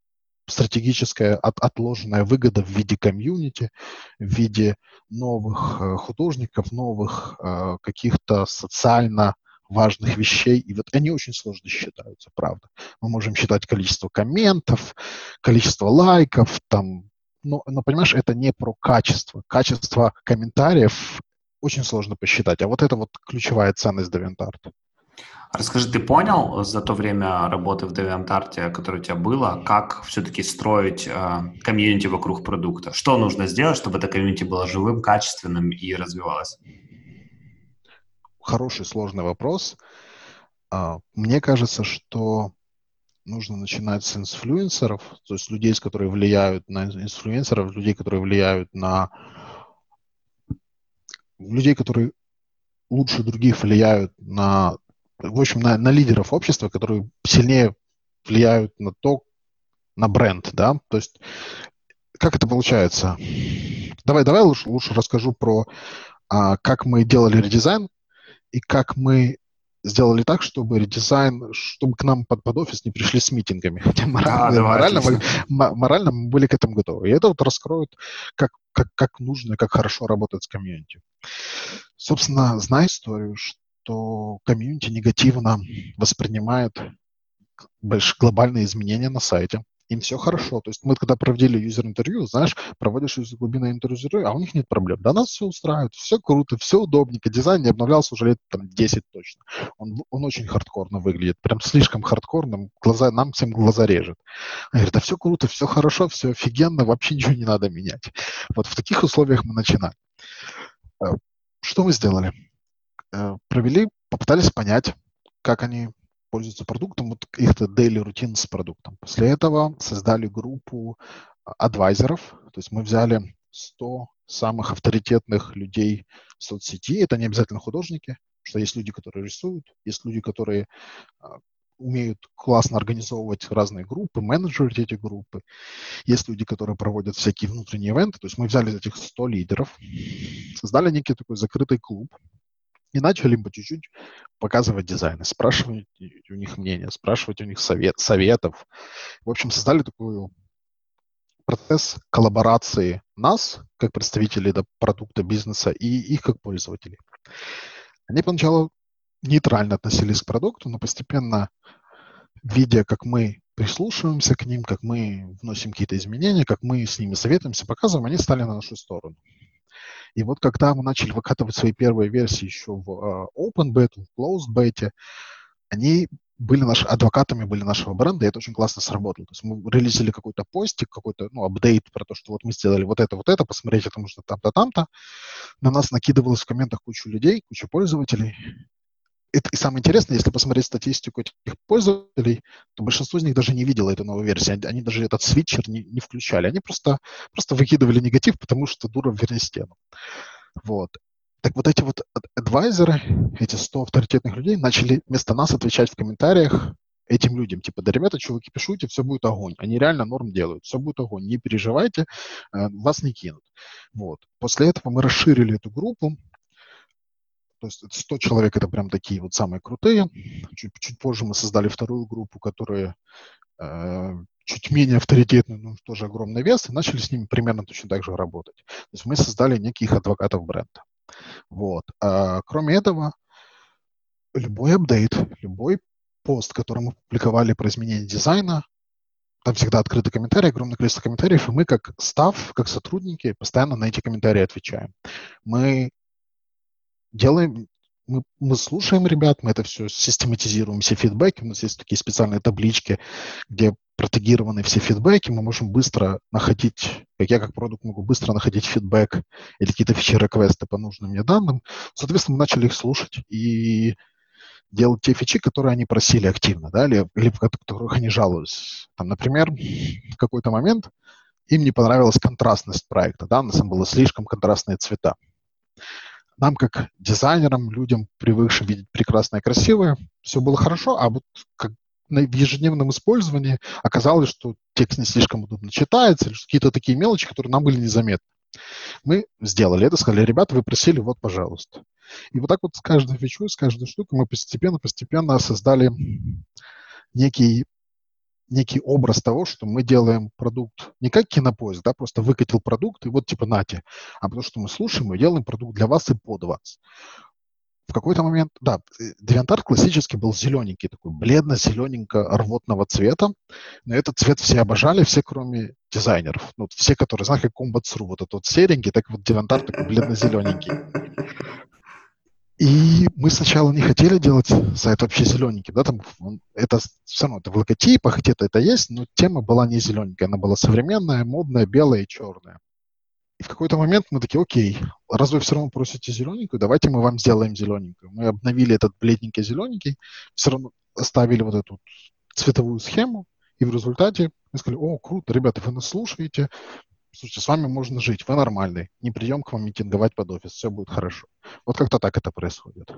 B: стратегическая от, отложенная выгода в виде комьюнити, в виде новых э, художников, новых э, каких-то социально важных вещей. И вот они очень сложно считаются, правда. Мы можем считать количество комментов, количество лайков, там, но, но понимаешь, это не про качество. Качество комментариев очень сложно посчитать. А вот это вот ключевая ценность DeviantArt.
A: Расскажи, ты понял за то время работы в DeviantArt, которое у тебя было, как все-таки строить э, комьюнити вокруг продукта? Что нужно сделать, чтобы это комьюнити было живым, качественным и развивалось?
B: Хороший, сложный вопрос. А, мне кажется, что нужно начинать с инфлюенсеров, то есть людей, которые влияют на инфлюенсеров, людей, которые влияют на людей, которые лучше других влияют на в общем, на, на лидеров общества, которые сильнее влияют на то, на бренд, да, то есть как это получается? Давай, давай лучше, лучше расскажу про а, как мы делали редизайн и как мы сделали так, чтобы редизайн, чтобы к нам под, под офис не пришли с митингами. Хотя морально, а, давай, морально, мы, морально мы были к этому готовы. И это вот раскроет, как, как, как нужно, как хорошо работать с комьюнити. Собственно, знай историю, что что комьюнити негативно воспринимает глобальные изменения на сайте. им все хорошо. То есть мы когда проводили юзер-интервью, знаешь, проводишь глубинное интервью, а у них нет проблем. Да, нас все устраивает, все круто, все удобненько. Дизайн не обновлялся уже лет там 10 точно. Он, он очень хардкорно выглядит, прям слишком хардкорным, глаза, нам всем глаза режет. Они говорят, да все круто, все хорошо, все офигенно, вообще ничего не надо менять. Вот в таких условиях мы начинали. Э, что мы сделали? Э, провели, попытались понять, как они пользуются продуктом, вот их-то daily routine с продуктом. После этого создали группу адвайзеров, то есть мы взяли 100 самых авторитетных людей в соцсети, это не обязательно художники, что есть люди, которые рисуют, есть люди, которые а, умеют классно организовывать разные группы, менеджерить эти группы. Есть люди, которые проводят всякие внутренние ивенты. То есть мы взяли этих 100 лидеров, создали некий такой закрытый клуб, и начали по чуть-чуть показывать дизайны, спрашивать у них мнение, спрашивать у них совет, советов. В общем, создали такой процесс коллаборации нас, как представителей да, продукта бизнеса, и их как пользователей. Они поначалу нейтрально относились к продукту, но постепенно, видя, как мы прислушиваемся к ним, как мы вносим какие-то изменения, как мы с ними советуемся, показываем, они стали на нашу сторону. И вот когда мы начали выкатывать свои первые версии еще в uh, Open Beta, в Closed Beta, они были наши адвокатами были нашего бренда, и это очень классно сработало. То есть мы релизили какой-то постик, какой-то, ну, апдейт про то, что вот мы сделали вот это, вот это, посмотрите, потому что там-то, там-то. На нас накидывалось в комментах кучу людей, куча пользователей это, и самое интересное, если посмотреть статистику этих пользователей, то большинство из них даже не видело эту новую версию. Они, они даже этот свитчер не, не включали. Они просто, просто выкидывали негатив, потому что дура верни стену. Вот. Так вот эти вот адвайзеры, эти 100 авторитетных людей, начали вместо нас отвечать в комментариях этим людям. Типа, да, ребята, чуваки, пишите, все будет огонь. Они реально норм делают, все будет огонь. Не переживайте, э, вас не кинут. Вот. После этого мы расширили эту группу, то есть 100 человек это прям такие вот самые крутые. Чуть, чуть позже мы создали вторую группу, которая э, чуть менее авторитетные, но тоже огромный вес, и начали с ними примерно точно так же работать. То есть мы создали неких адвокатов бренда. Вот. А, кроме этого, любой апдейт, любой пост, который мы публиковали про изменение дизайна, там всегда открытый комментарий, огромное количество комментариев, и мы как став, как сотрудники постоянно на эти комментарии отвечаем. Мы делаем, мы, мы слушаем ребят, мы это все систематизируем, все фидбэки, у нас есть такие специальные таблички, где протегированы все фидбэки, мы можем быстро находить, как я как продукт могу быстро находить фидбэк или какие-то фичи-реквесты по нужным мне данным. Соответственно, мы начали их слушать и делать те фичи, которые они просили активно, да, или, или в которых они жаловались. Там, например, в какой-то момент им не понравилась контрастность проекта, да, у нас там было слишком контрастные цвета нам, как дизайнерам, людям, привыкшим видеть прекрасное и красивое, все было хорошо, а вот как в ежедневном использовании оказалось, что текст не слишком удобно читается, или какие-то такие мелочи, которые нам были незаметны. Мы сделали это, сказали, ребята, вы просили, вот, пожалуйста. И вот так вот с каждой фичой, с каждой штукой мы постепенно-постепенно создали некий некий образ того, что мы делаем продукт не как кинопоиск, да, просто выкатил продукт и вот типа нате, а потому что мы слушаем и делаем продукт для вас и под вас. В какой-то момент, да, DeviantArt классически был зелененький, такой бледно-зелененько-рвотного цвета, но этот цвет все обожали, все кроме дизайнеров. Ну, все, которые знают, как Combat.ru, вот этот вот серенький, так вот DeviantArt такой бледно-зелененький. И мы сначала не хотели делать сайт вообще зелененький, да, там это все равно это в логотипах, где-то это есть, но тема была не зелененькая, она была современная, модная, белая и черная. И в какой-то момент мы такие, окей, раз вы все равно просите зелененькую, давайте мы вам сделаем зелененькую. Мы обновили этот бледненький зелененький, все равно оставили вот эту цветовую схему, и в результате мы сказали, о, круто, ребята, вы нас слушаете, слушайте, с вами можно жить, вы нормальный, не придем к вам митинговать под офис, все будет хорошо. Вот как-то так это происходит.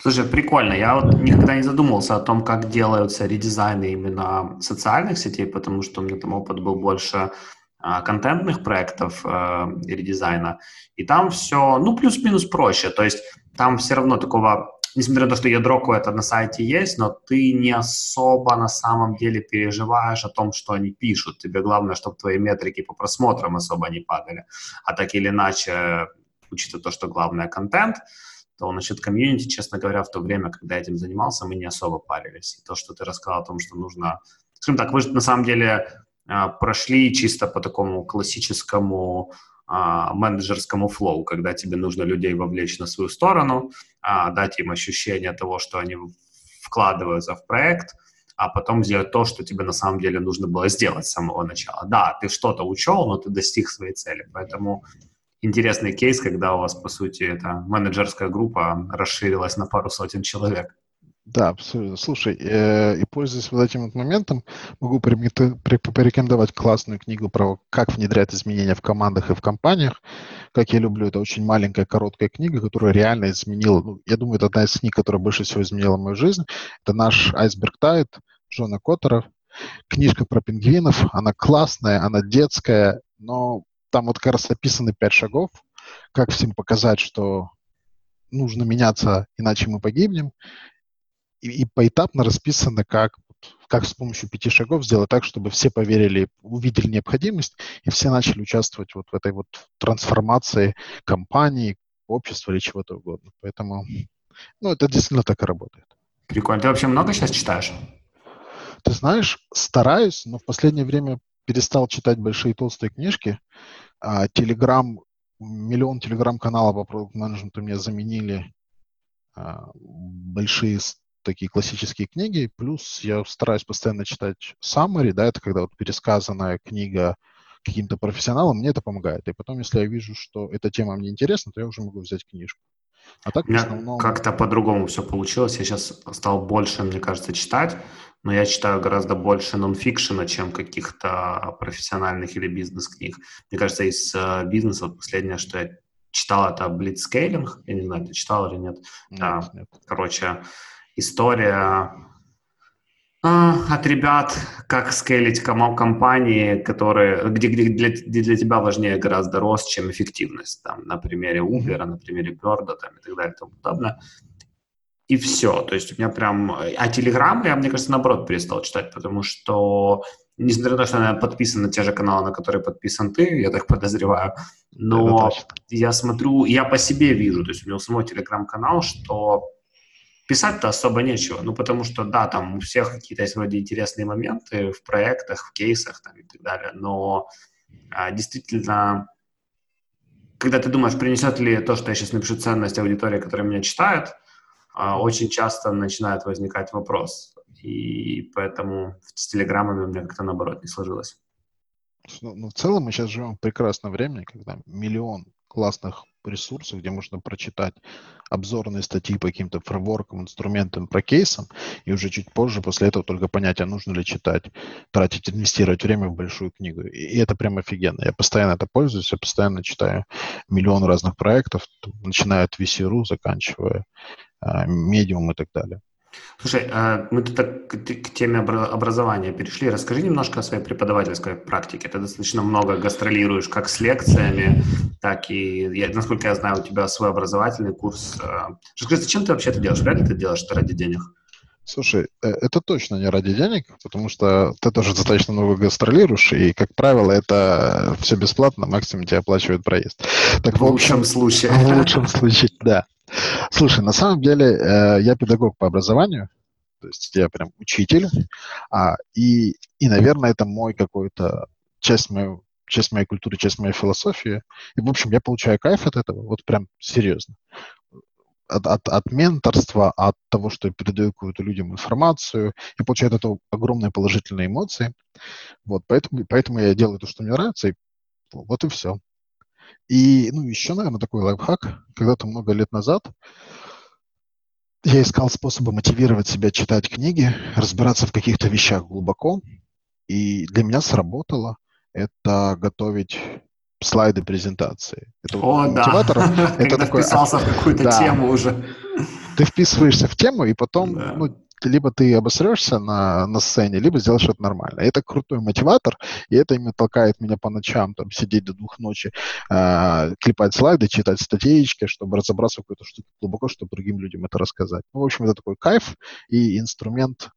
A: Слушай, прикольно. Я вот никогда не задумывался о том, как делаются редизайны именно социальных сетей, потому что у меня там опыт был больше а, контентных проектов э, редизайна, и там все, ну, плюс-минус проще, то есть там все равно такого несмотря на то, что ядро какое-то на сайте есть, но ты не особо на самом деле переживаешь о том, что они пишут. Тебе главное, чтобы твои метрики по просмотрам особо не падали. А так или иначе, учитывая то, что главное контент, то насчет комьюнити, честно говоря, в то время, когда я этим занимался, мы не особо парились. И то, что ты рассказал о том, что нужно... Скажем так, вы же на самом деле а, прошли чисто по такому классическому а, менеджерскому флоу, когда тебе нужно людей вовлечь на свою сторону, а, дать им ощущение того, что они вкладываются в проект, а потом сделать то, что тебе на самом деле нужно было сделать с самого начала. Да, ты что-то учел, но ты достиг своей цели. Поэтому интересный кейс, когда у вас, по сути, эта менеджерская группа расширилась на пару сотен человек.
B: Да, абсолютно. Слушай, э, и пользуясь вот этим вот моментом, могу порекомендовать классную книгу про как внедрять изменения в командах и в компаниях. Как я люблю, это очень маленькая, короткая книга, которая реально изменила, ну, я думаю, это одна из книг, которая больше всего изменила мою жизнь. Это наш «Айсберг Тайд» Джона Коттера. Книжка про пингвинов, она классная, она детская, но там вот как раз описаны пять шагов, как всем показать, что нужно меняться, иначе мы погибнем и, и поэтапно расписано, как, как с помощью пяти шагов сделать так, чтобы все поверили, увидели необходимость, и все начали участвовать вот в этой вот трансформации компании, общества или чего-то угодно. Поэтому, ну, это действительно так и работает.
A: Прикольно. Ты вообще много сейчас читаешь?
B: Ты знаешь, стараюсь, но в последнее время перестал читать большие толстые книжки. Телеграм, миллион телеграм-каналов по продукт-менеджменту мне заменили а, большие такие классические книги, плюс я стараюсь постоянно читать summary, да, это когда вот пересказанная книга каким-то профессионалом, мне это помогает. И потом, если я вижу, что эта тема мне интересна, то я уже могу взять книжку.
A: А так, У меня основном... как-то по-другому все получилось. Я сейчас стал больше, мне кажется, читать, но я читаю гораздо больше нонфикшена, чем каких-то профессиональных или бизнес-книг. Мне кажется, из э, бизнеса последнее, что я читал, это Blitzscaling. Я не знаю, ты читал или нет. нет, да. нет. Короче, история а, от ребят, как скейлить компании, которые, где, где для, где для тебя важнее гораздо рост, чем эффективность. Там, на примере Uber, на примере Bird там, и так далее и тому подобное. И все. То есть у меня прям... А Telegram я, мне кажется, наоборот перестал читать, потому что, несмотря на то, что я подписан на те же каналы, на которые подписан ты, я так подозреваю, но я смотрю, я по себе вижу, то есть у меня у самого Telegram-канал, что Писать-то особо нечего, ну, потому что, да, там у всех какие-то есть вроде интересные моменты в проектах, в кейсах там, и так далее, но а, действительно, когда ты думаешь, принесет ли то, что я сейчас напишу ценность аудитории, которая меня читает, а, очень часто начинает возникать вопрос. И поэтому с телеграммами у меня как-то наоборот не сложилось.
B: Ну, ну, в целом мы сейчас живем в прекрасное время, когда миллион классных ресурсах, где можно прочитать обзорные статьи по каким-то фреймворкам, инструментам, про кейсам, и уже чуть позже после этого только понять, а нужно ли читать, тратить, инвестировать время в большую книгу. И это прям офигенно. Я постоянно это пользуюсь, я постоянно читаю миллион разных проектов, начиная от VC.ru, заканчивая uh, Medium и так далее.
A: Слушай, а мы тут так к теме образования перешли. Расскажи немножко о своей преподавательской практике. Ты достаточно много гастролируешь как с лекциями, так и, я, насколько я знаю, у тебя свой образовательный курс. А, расскажи, зачем ты вообще это делаешь? Вряд ли ты делаешь это ради денег?
B: Слушай, э, это точно не ради денег, потому что ты тоже достаточно много гастролируешь, и, как правило, это все бесплатно, максимум тебе оплачивают проезд.
A: Так, в, в лучшем случае.
B: В лучшем случае, да. Слушай, на самом деле э, я педагог по образованию, то есть я прям учитель, а, и, и, наверное, это мой какой-то часть моей, часть моей культуры, часть моей философии. И, в общем, я получаю кайф от этого, вот прям серьезно. От, от, от менторства, от того, что я передаю какую-то людям информацию, я получаю от этого огромные положительные эмоции. Вот, поэтому, поэтому я делаю то, что мне нравится, и вот и все. И, ну, еще, наверное, такой лайфхак. Когда-то много лет назад я искал способы мотивировать себя читать книги, разбираться в каких-то вещах глубоко. И для меня сработало это готовить слайды презентации. Это
A: О, мотиватор. Да. Это Когда такой, вписался в какую-то да. тему уже.
B: Ты вписываешься в тему, и потом да. ну, либо ты обосрешься на, на сцене, либо сделаешь это нормально. Это крутой мотиватор, и это именно толкает меня по ночам, там, сидеть до двух ночи, э, клепать слайды, читать статейки, чтобы разобраться в какой-то штуке глубоко, чтобы другим людям это рассказать. Ну, в общем, это такой кайф и инструмент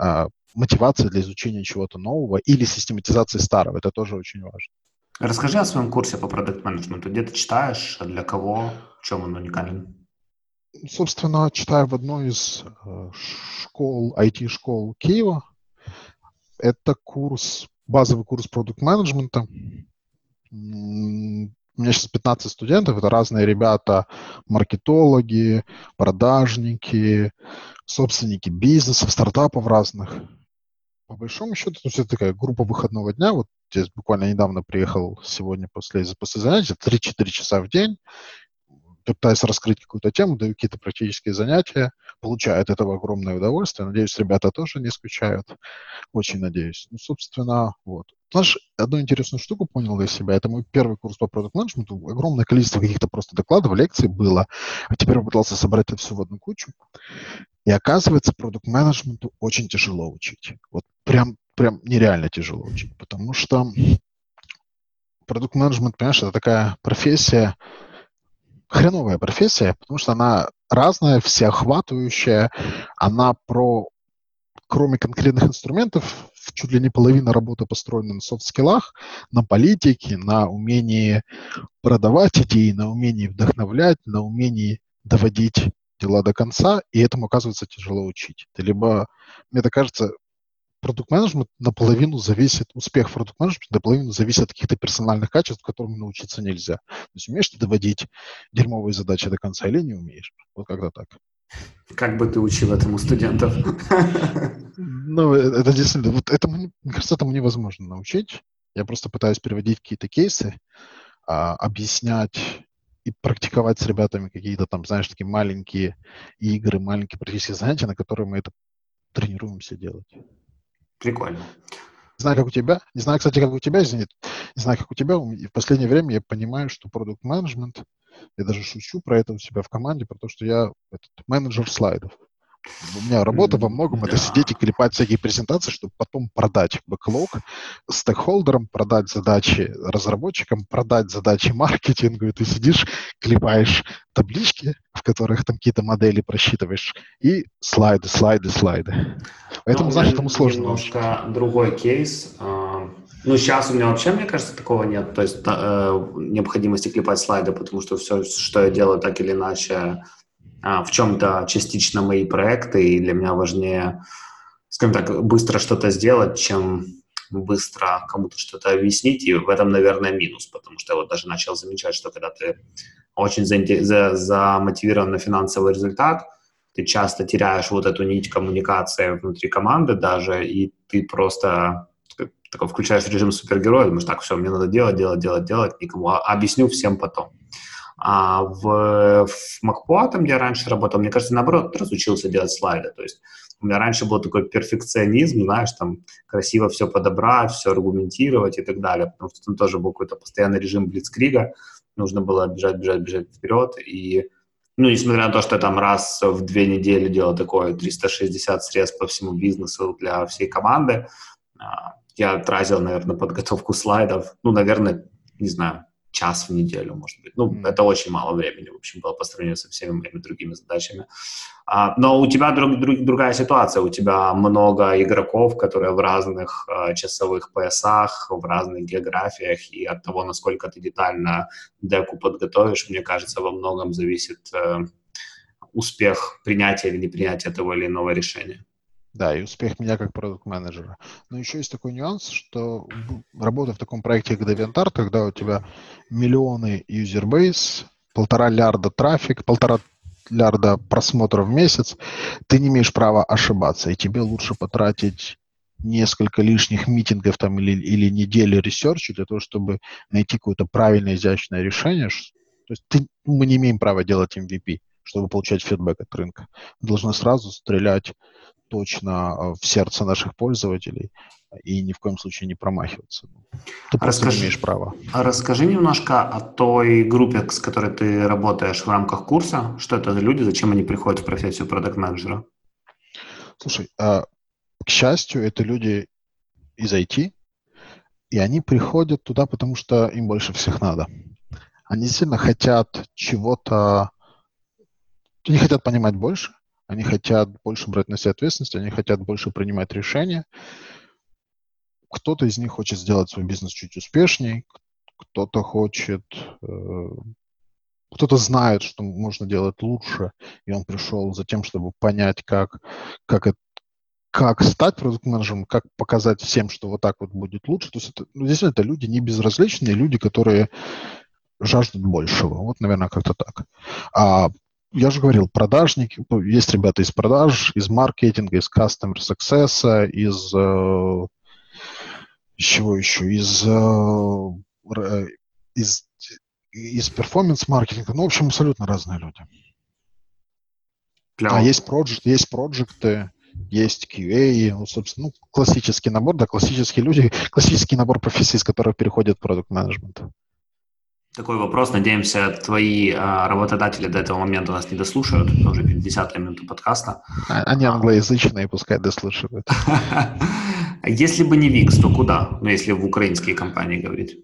B: э, мотивации для изучения чего-то нового или систематизации старого. Это тоже очень важно.
A: Расскажи о своем курсе по продукт-менеджменту. Где ты читаешь, для кого, в чем он уникален?
B: Собственно, читаю в одной из э, школ, IT-школ Киева. Это курс базовый курс продукт-менеджмента. У меня сейчас 15 студентов, это разные ребята, маркетологи, продажники, собственники бизнесов, стартапов разных. По большому счету, то есть это такая группа выходного дня. Вот здесь буквально недавно приехал сегодня после, после занятия, 3-4 часа в день пытаюсь раскрыть какую-то тему, даю какие-то практические занятия, получаю от этого огромное удовольствие. Надеюсь, ребята тоже не скучают. Очень надеюсь. Ну, собственно, вот. Знаешь, одну интересную штуку понял для себя. Это мой первый курс по продукт менеджменту. Огромное количество каких-то просто докладов, лекций было. А теперь я пытался собрать это все в одну кучу. И оказывается, продукт менеджменту очень тяжело учить. Вот прям, прям нереально тяжело учить. Потому что продукт менеджмент, понимаешь, это такая профессия, хреновая профессия, потому что она разная, всеохватывающая, она про, кроме конкретных инструментов, чуть ли не половина работы построена на софт-скиллах, на политике, на умении продавать идеи, на умении вдохновлять, на умении доводить дела до конца, и этому, оказывается, тяжело учить. Ты либо, мне так кажется, продукт менеджмент наполовину зависит, успех продукт менеджмента наполовину зависит от каких-то персональных качеств, которым научиться нельзя. То есть умеешь ты доводить дерьмовые задачи до конца или не умеешь? Вот когда так.
A: Как бы ты учил этому студентов?
B: Ну, э, это действительно, вот этому, мне кажется, этому невозможно научить. Я просто пытаюсь переводить какие-то кейсы, а, объяснять и практиковать с ребятами какие-то там, знаешь, такие маленькие игры, маленькие практические занятия, на которые мы это тренируемся делать.
A: Прикольно.
B: Не знаю, как у тебя. Не знаю, кстати, как у тебя, извини. Не знаю, как у тебя. В последнее время я понимаю, что продукт менеджмент я даже шучу про это у себя в команде, про то, что я этот, менеджер слайдов. У меня работа во многом да. это сидеть и клепать всякие презентации, чтобы потом продать бэклог стейкхолдерам, продать задачи разработчикам, продать задачи маркетингу. И ты сидишь, клепаешь таблички, в которых там какие-то модели просчитываешь, и слайды, слайды, слайды.
A: Поэтому, ну, знаешь, этому сложно. Немножко научить. другой кейс. А, ну, сейчас у меня вообще, мне кажется, такого нет. То есть э, необходимости клепать слайды, потому что все, что я делаю, так или иначе, э, в чем-то частично мои проекты, и для меня важнее, скажем так, быстро что-то сделать, чем быстро кому-то что-то объяснить, и в этом, наверное, минус, потому что я вот даже начал замечать, что когда ты очень за, замотивирован на финансовый результат, ты часто теряешь вот эту нить коммуникации внутри команды даже, и ты просто такой включаешь режим супергероя, думаешь, так, все, мне надо делать, делать, делать, делать, никому, а объясню всем потом. А в, в MacPoa, там, где я раньше работал, мне кажется, наоборот, разучился делать слайды. То есть у меня раньше был такой перфекционизм, знаешь, там красиво все подобрать, все аргументировать и так далее, потому что там тоже был какой-то постоянный режим блицкрига, нужно было бежать, бежать, бежать вперед, и ну, несмотря на то, что я там раз в две недели делал такое 360 средств по всему бизнесу для всей команды, а, я тратил, наверное, подготовку слайдов, ну, наверное, не знаю, час в неделю, может быть. Ну, это очень мало времени, в общем, было по сравнению со всеми моими другими задачами. А, но у тебя друг, друг, другая ситуация. У тебя много игроков, которые в разных а, часовых поясах, в разных географиях, и от того, насколько ты детально deck у подготовишь, мне кажется, во многом зависит э, успех принятия или непринятия того или иного решения.
B: Да, и успех меня как product-менеджера. Но еще есть такой нюанс, что работа в таком проекте, как DeviantArt, когда у тебя миллионы user base, полтора лярда трафик, полтора лярда просмотров в месяц, ты не имеешь права ошибаться, и тебе лучше потратить несколько лишних meeting ов там или, или недели research а для того, чтобы найти какое-то правильное, изящное решение. То есть ты, мы не имеем права делать MVP, чтобы получать фидбэк от рынка. Мы должны сразу стрелять точно э, в сердце наших пользователей и ни в коем случае не промахиваться.
A: Ты просто расскажи, не имеешь права. А расскажи немножко о той группе, с которой ты работаешь в рамках курса. Что это за люди, зачем они приходят в профессию продакт-менеджера?
B: Слушай, а, к счастью, это люди из IT, и они приходят туда, потому что им больше всех надо. Они сильно хотят чего-то, они хотят понимать больше, они хотят больше брать на себя ответственность, они хотят больше принимать решения. Кто-то из них хочет сделать свой бизнес чуть успешнее, кто-то хочет, э, кто-то знает, что можно делать лучше, и он пришел за тем, чтобы понять, как, как, это, как стать продукт-менеджером, как показать всем, что вот так вот будет лучше. То есть это, ну, действительно, это люди не безразличные, люди, которые жаждут большего. Вот, наверное, как-то так. А я же говорил, продажники, ну, есть ребята из продаж, из маркетинга, из customer success, из э, чего еще, из, э, из, из перформанс-маркетинга, ну, в общем, абсолютно разные люди. Клево. А есть проекты, есть проекты, есть QA, ну, собственно, ну, классический набор, да, классические люди, классический набор профессий, с которых переходят в продукт менеджмент
A: Такой вопрос. Надеемся, твои а, работодатели до этого момента нас не дослушают. Это уже 50 минута подкаста.
B: А, они англоязычные, пускай дослушивают.
A: Если бы не Викс, то куда? Ну, если в украинские компании говорить.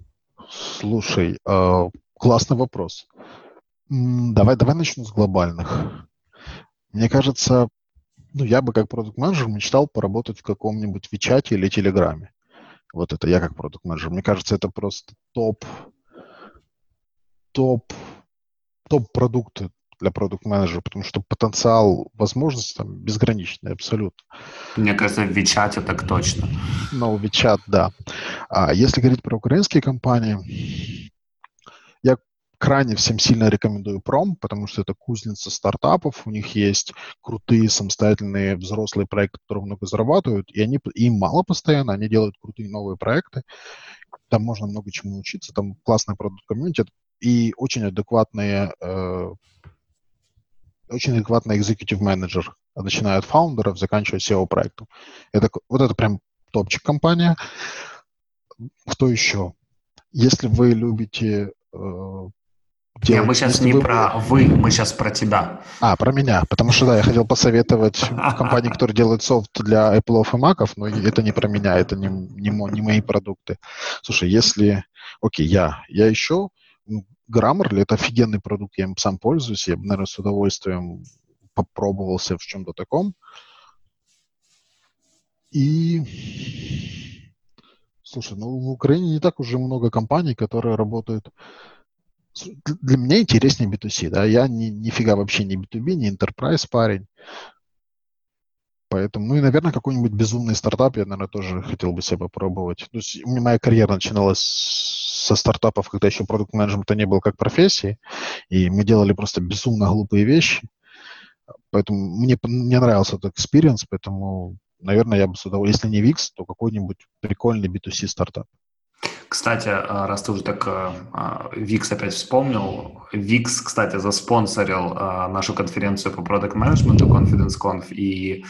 B: Слушай, э, классный вопрос. Давай, давай начну с глобальных. Мне кажется, ну, я бы как продукт-менеджер мечтал поработать в каком-нибудь Вичате или Телеграме. Вот это я как продукт-менеджер. Мне кажется, это просто топ, топ, топ продукты для продукт-менеджера, потому что потенциал возможностей там безграничный абсолютно.
A: Мне кажется, в Вичате так точно.
B: Ну, Вичат, да. А если говорить про украинские компании, крайне всем сильно рекомендую Пром, потому что это кузница стартапов, у них есть крутые самостоятельные взрослые проекты, которые много зарабатывают, и они им мало постоянно, они делают крутые новые проекты, там можно много чему учиться, там классный продукт комьюнити и очень адекватные э, очень адекватный executive менеджер, начиная от фаундеров, заканчивая SEO-проектом. Это, вот это прям топчик компания. Кто еще? Если вы любите э,
A: делать. Нет, мы сейчас не вы... про вы, мы сейчас про тебя.
B: А, про меня. Потому что, да, я хотел посоветовать компании, которые делают софт для Apple и Mac, но это не про меня, это не, не, не мои продукты. Слушай, если... Окей, я. Я еще... Ну, Grammarly — это офигенный продукт, я им сам пользуюсь, я, наверное, с удовольствием попробовался в чем-то таком. И Слушай, ну в Украине не так уже много компаний, которые работают для меня интереснее B2C, да, я ни, нифига вообще не B2B, не enterprise парень, поэтому, ну и, наверное, какой-нибудь безумный стартап я, наверное, тоже хотел бы себя попробовать. То есть у меня моя карьера начиналась со стартапов, когда еще продукт менеджмента не был как профессии, и мы делали просто безумно глупые вещи, поэтому мне, мне нравился этот experience, поэтому, наверное, я бы с удовольствием, если не Wix, то какой-нибудь прикольный B2C стартап.
A: Кстати, а, раз ты уже так Викс а, опять вспомнил, Викс, кстати, заспонсорил нашу конференцию по продукт менеджменту Confidence Conf, и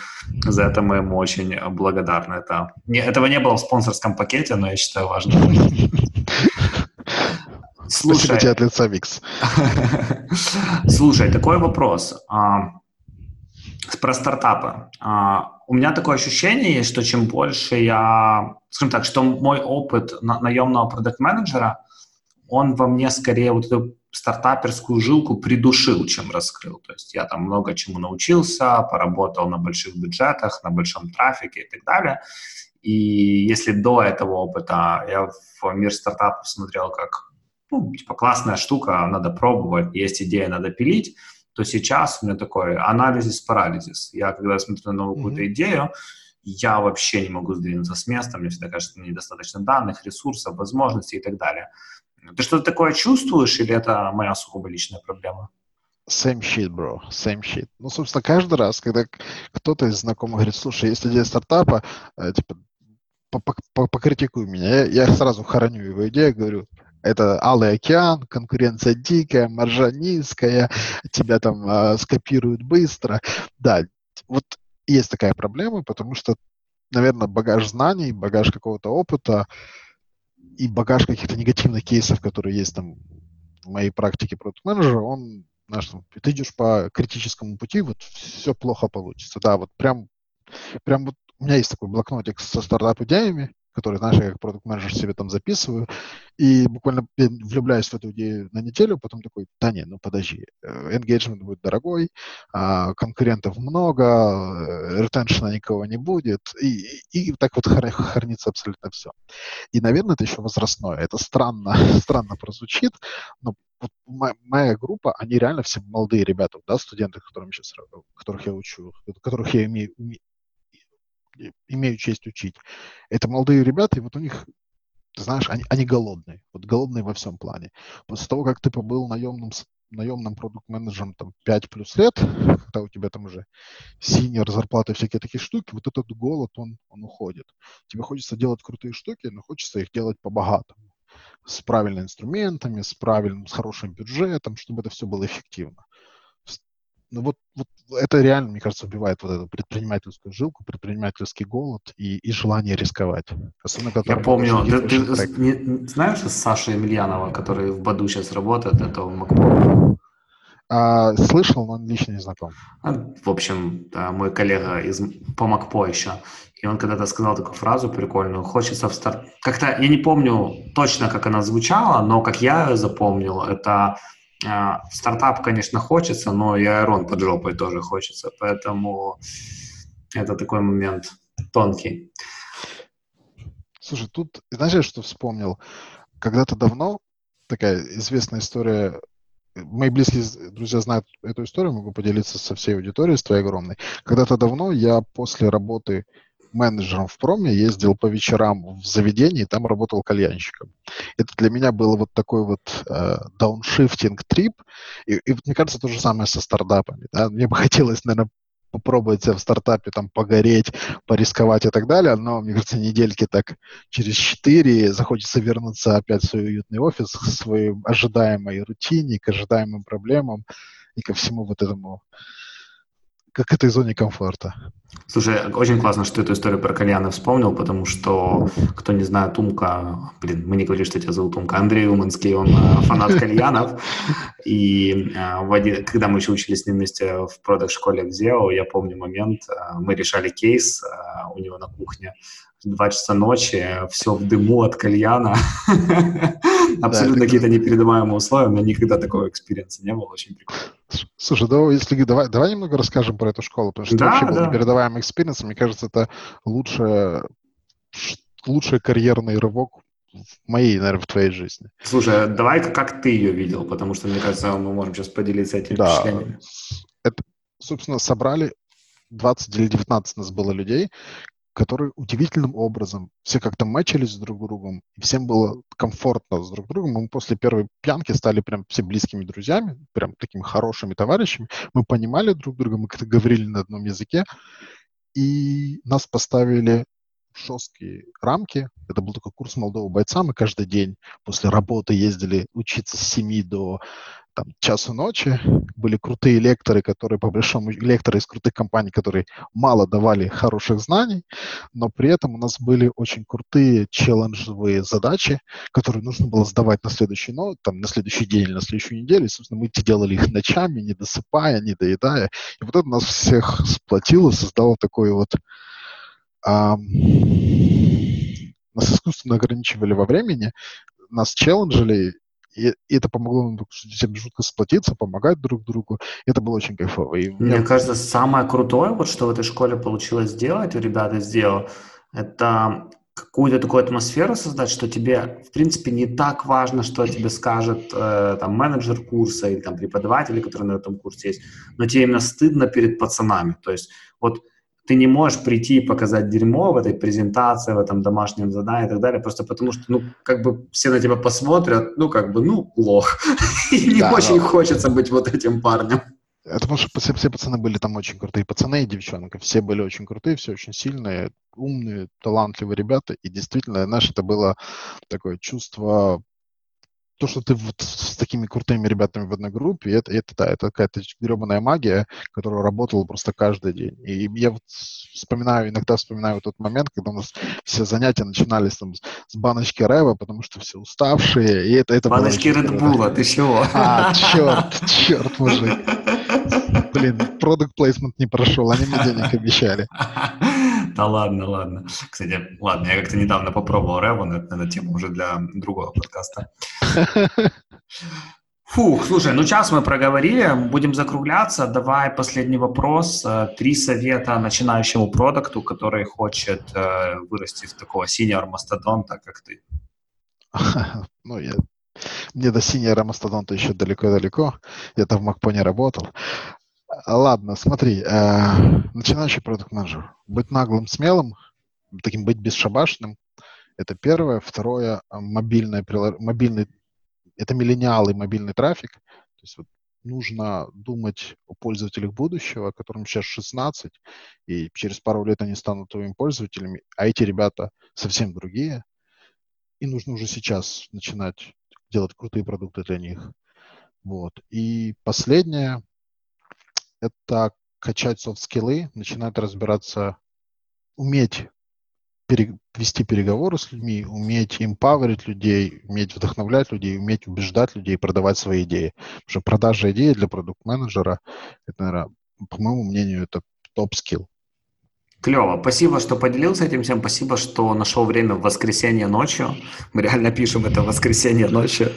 A: за это мы ему очень благодарны. Это, не, этого не было в спонсорском пакете, но я считаю важным.
B: Слушай, Спасибо тебе от лица Викс.
A: Слушай, такой вопрос про стартапы. У меня такое ощущение есть, что чем больше я, скажем так, что мой опыт на, наемного продукт-менеджера, он во мне скорее вот эту стартаперскую жилку придушил, чем раскрыл. То есть я там много чему научился, поработал на больших бюджетах, на большом трафике и так далее. И если до этого опыта я в мир стартапов смотрел как ну, типа классная штука, надо пробовать, есть идея, надо пилить, то сейчас у меня такой анализис парализис. Я когда смотрю на новую какую-то идею, я вообще не могу сдвинуться с места, мне всегда кажется, что недостаточно данных, ресурсов, возможностей и так далее. Ты что-то такое чувствуешь или это моя сугубо личная проблема?
B: Same shit, bro, same shit. Ну, собственно, каждый раз, когда кто-то из знакомых говорит, слушай, есть идея стартапа, э, типа, покритикуй меня, я, я сразу хороню его идею, говорю, это Алый океан, конкуренция дикая, маржа низкая, тебя там э, скопируют быстро. Да, вот есть такая проблема, потому что, наверное, багаж знаний, багаж какого-то опыта и багаж каких-то негативных кейсов, которые есть там в моей практике продукт-менеджера, он, знаешь, там, ты идешь по критическому пути, вот все плохо получится. Да, вот прям, прям вот у меня есть такой блокнотик со стартап-идеями, который, знаешь, я как продукт-менеджер себе там записываю, и буквально влюбляюсь в эту идею на неделю, потом такой, да не, ну подожди, engagement будет дорогой, а конкурентов много, ретеншена никого не будет, и, и, и так вот хранится абсолютно все. И, наверное, это еще возрастное. Это странно, странно прозвучит, но вот моя группа, они реально все молодые ребята, да, студенты, которым сейчас, которых я учу, которых я имею, имею честь учить. Это молодые ребята, и вот у них ты знаешь, они, они голодные, вот голодные во всем плане. После того, как ты побыл наемным, наемным продукт-менеджером там 5 плюс лет, когда у тебя там уже синер, зарплаты, всякие такие штуки, вот этот голод, он, он уходит. Тебе хочется делать крутые штуки, но хочется их делать по-богатому, с правильными инструментами, с правильным, с хорошим бюджетом, чтобы это все было эффективно. Ну вот, вот это реально, мне кажется, убивает вот эту предпринимательскую жилку, предпринимательский голод и, и желание рисковать.
A: Особенно, Я помню, ты, ты не, знаешь Саша Емельянова, который в Баду сейчас работает, это Макбол?
B: А, слышал, но лично не знаком.
A: А, в общем, да, мой коллега из по Макпо еще. И он когда-то сказал такую фразу прикольную. Хочется в старт... Как-то, я не помню точно, как она звучала, но как я ее запомнил, это а, стартап, конечно, хочется, но и Айрон под жопой тоже хочется, поэтому это такой момент тонкий.
B: Слушай, тут, знаешь, что вспомнил? Когда-то давно такая известная история, мои близкие друзья знают эту историю, могу поделиться со всей аудиторией, с твоей огромной. Когда-то давно я после работы менеджером в проме, ездил по вечерам в заведении, там работал кальянщиком. Это для меня был вот такой вот э, дауншифтинг трип. И, и вот мне кажется, то же самое со стартапами. Да? Мне бы хотелось, наверное, попробовать в стартапе там погореть, порисковать и так далее, но, мне кажется, недельки так через четыре захочется вернуться опять в свой уютный офис, к своей ожидаемой рутине, к ожидаемым проблемам и ко всему вот этому как этой зоне комфорта.
A: Слушай, очень классно, что ты эту историю про кальяны вспомнил, потому что, кто не знает, Умка, блин, мы не говорили, что тебя зовут Умка, Андрей Уманский, он э, фанат кальянов, и э, когда мы еще учились с ним вместе в product-школе в ZEO, я помню момент, э, мы решали кейс у него на кухне, два часа ночи, все в дыму от кальяна. Абсолютно какие-то непередаваемые условия, но никогда такого experience а не было, очень прикольно.
B: Слушай, да, если давай, давай немного расскажем про эту школу, потому что да, это вообще да. был непередаваемый experience. Мне кажется, это лучшее, лучший карьерный рывок в моей, наверное, в твоей жизни.
A: Слушай, а давай как ты ее видел, потому что, мне кажется, мы можем сейчас поделиться этими да. впечатлениями.
B: Это, собственно, собрали 20 или 19 нас было людей, которые удивительным образом все как-то мэчились друг с другом, и всем было комфортно с друг другом. Мы после первой пьянки стали прям все близкими друзьями, прям такими хорошими товарищами. Мы понимали друг друга, мы как-то говорили на одном языке, и нас поставили жесткие рамки. Это был такой курс молодого бойца. Мы каждый день после работы ездили учиться с 7 до там, часу ночи. Были крутые лекторы, которые, по большому лекторы из крутых компаний, которые мало давали хороших знаний, но при этом у нас были очень крутые челленджевые задачи, которые нужно было сдавать на следующий, ну, там, на следующий день или на следующую неделю. И, собственно, мы делали их ночами, не досыпая, не доедая. И вот это нас всех сплотило, создало такой вот а, нас искусственно ограничивали во времени, нас челленджили, и, это помогло нам всем жутко сплотиться, помогать друг другу. Это было очень кайфово. И
A: Мне я... кажется, самое крутое, вот что в этой школе получилось сделать, у ребят сделал, это какую-то такую атмосферу создать, что тебе, в принципе, не так важно, что тебе скажет э, там менеджер курса или там преподаватели, которые на этом курсе есть, но тебе именно стыдно перед пацанами. То есть вот ты не можешь прийти и показать дерьмо в этой презентации, в этом домашнем задании и так далее, просто потому что, ну, как бы все на тебя посмотрят, ну, как бы, ну, лох. И не очень хочется быть вот этим парнем.
B: Это потому что все, все пацаны были там очень крутые, пацаны и девчонки, все были очень крутые, все очень сильные, умные, талантливые ребята, и действительно, знаешь, это было такое чувство то, что ты вот с такими крутыми ребятами в одной группе, это, это да, это какая-то гребаная магия, которая работала просто каждый день. И я вот вспоминаю, иногда вспоминаю тот момент, когда у нас все занятия начинались там с баночки Рэва, потому что все уставшие, и это, это
A: Баночки Редбула, ты чего?
B: А, черт, черт, мужик. Блин, продукт плейсмент не прошел, они мне денег обещали.
A: Да ладно, ладно. Кстати, ладно, я как-то недавно попробовал Рэва, но это, наверное, тема уже для другого подкаста. Фух, слушай, ну час мы проговорили, будем закругляться. Давай последний вопрос. Э, три совета начинающему продукту, который хочет э, вырасти в такого синьор мастодонта, как ты.
B: Ну, я... Мне до синьора мастодонта еще далеко-далеко. Я там в Макпо не работал. Ладно, смотри, э, начинающий продукт менеджер Быть наглым, смелым, таким быть бесшабашным, это первое. Второе, мобильное, мобильный, это миллениалы, мобильный трафик. То есть вот нужно думать о пользователях будущего, которым сейчас 16, и через пару лет они станут твоими пользователями, а эти ребята совсем другие. И нужно уже сейчас начинать делать крутые продукты для них. Вот. И последнее – это качать софт-скиллы, начинать разбираться, уметь пере, вести переговоры с людьми, уметь эмпаверить людей, уметь вдохновлять людей, уметь убеждать людей, продавать свои идеи. Потому что продажа идеи для продукт-менеджера, это, наверное, по моему мнению, это топ-скилл.
A: Клево. Спасибо, что поделился этим всем. Спасибо, что нашел время в воскресенье ночью. Мы реально пишем это в воскресенье ночью.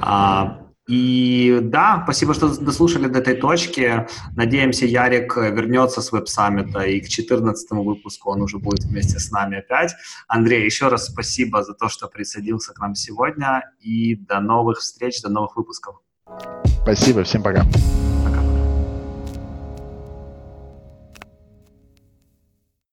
A: А, и да, спасибо, что дослушали до этой точки. Надеемся, Ярик вернется с веб-саммита, и к 14 выпуску он уже будет вместе с нами опять. Андрей, еще раз спасибо за то, что присоединился к нам сегодня, и до новых встреч, до новых выпусков.
B: Спасибо, всем пока.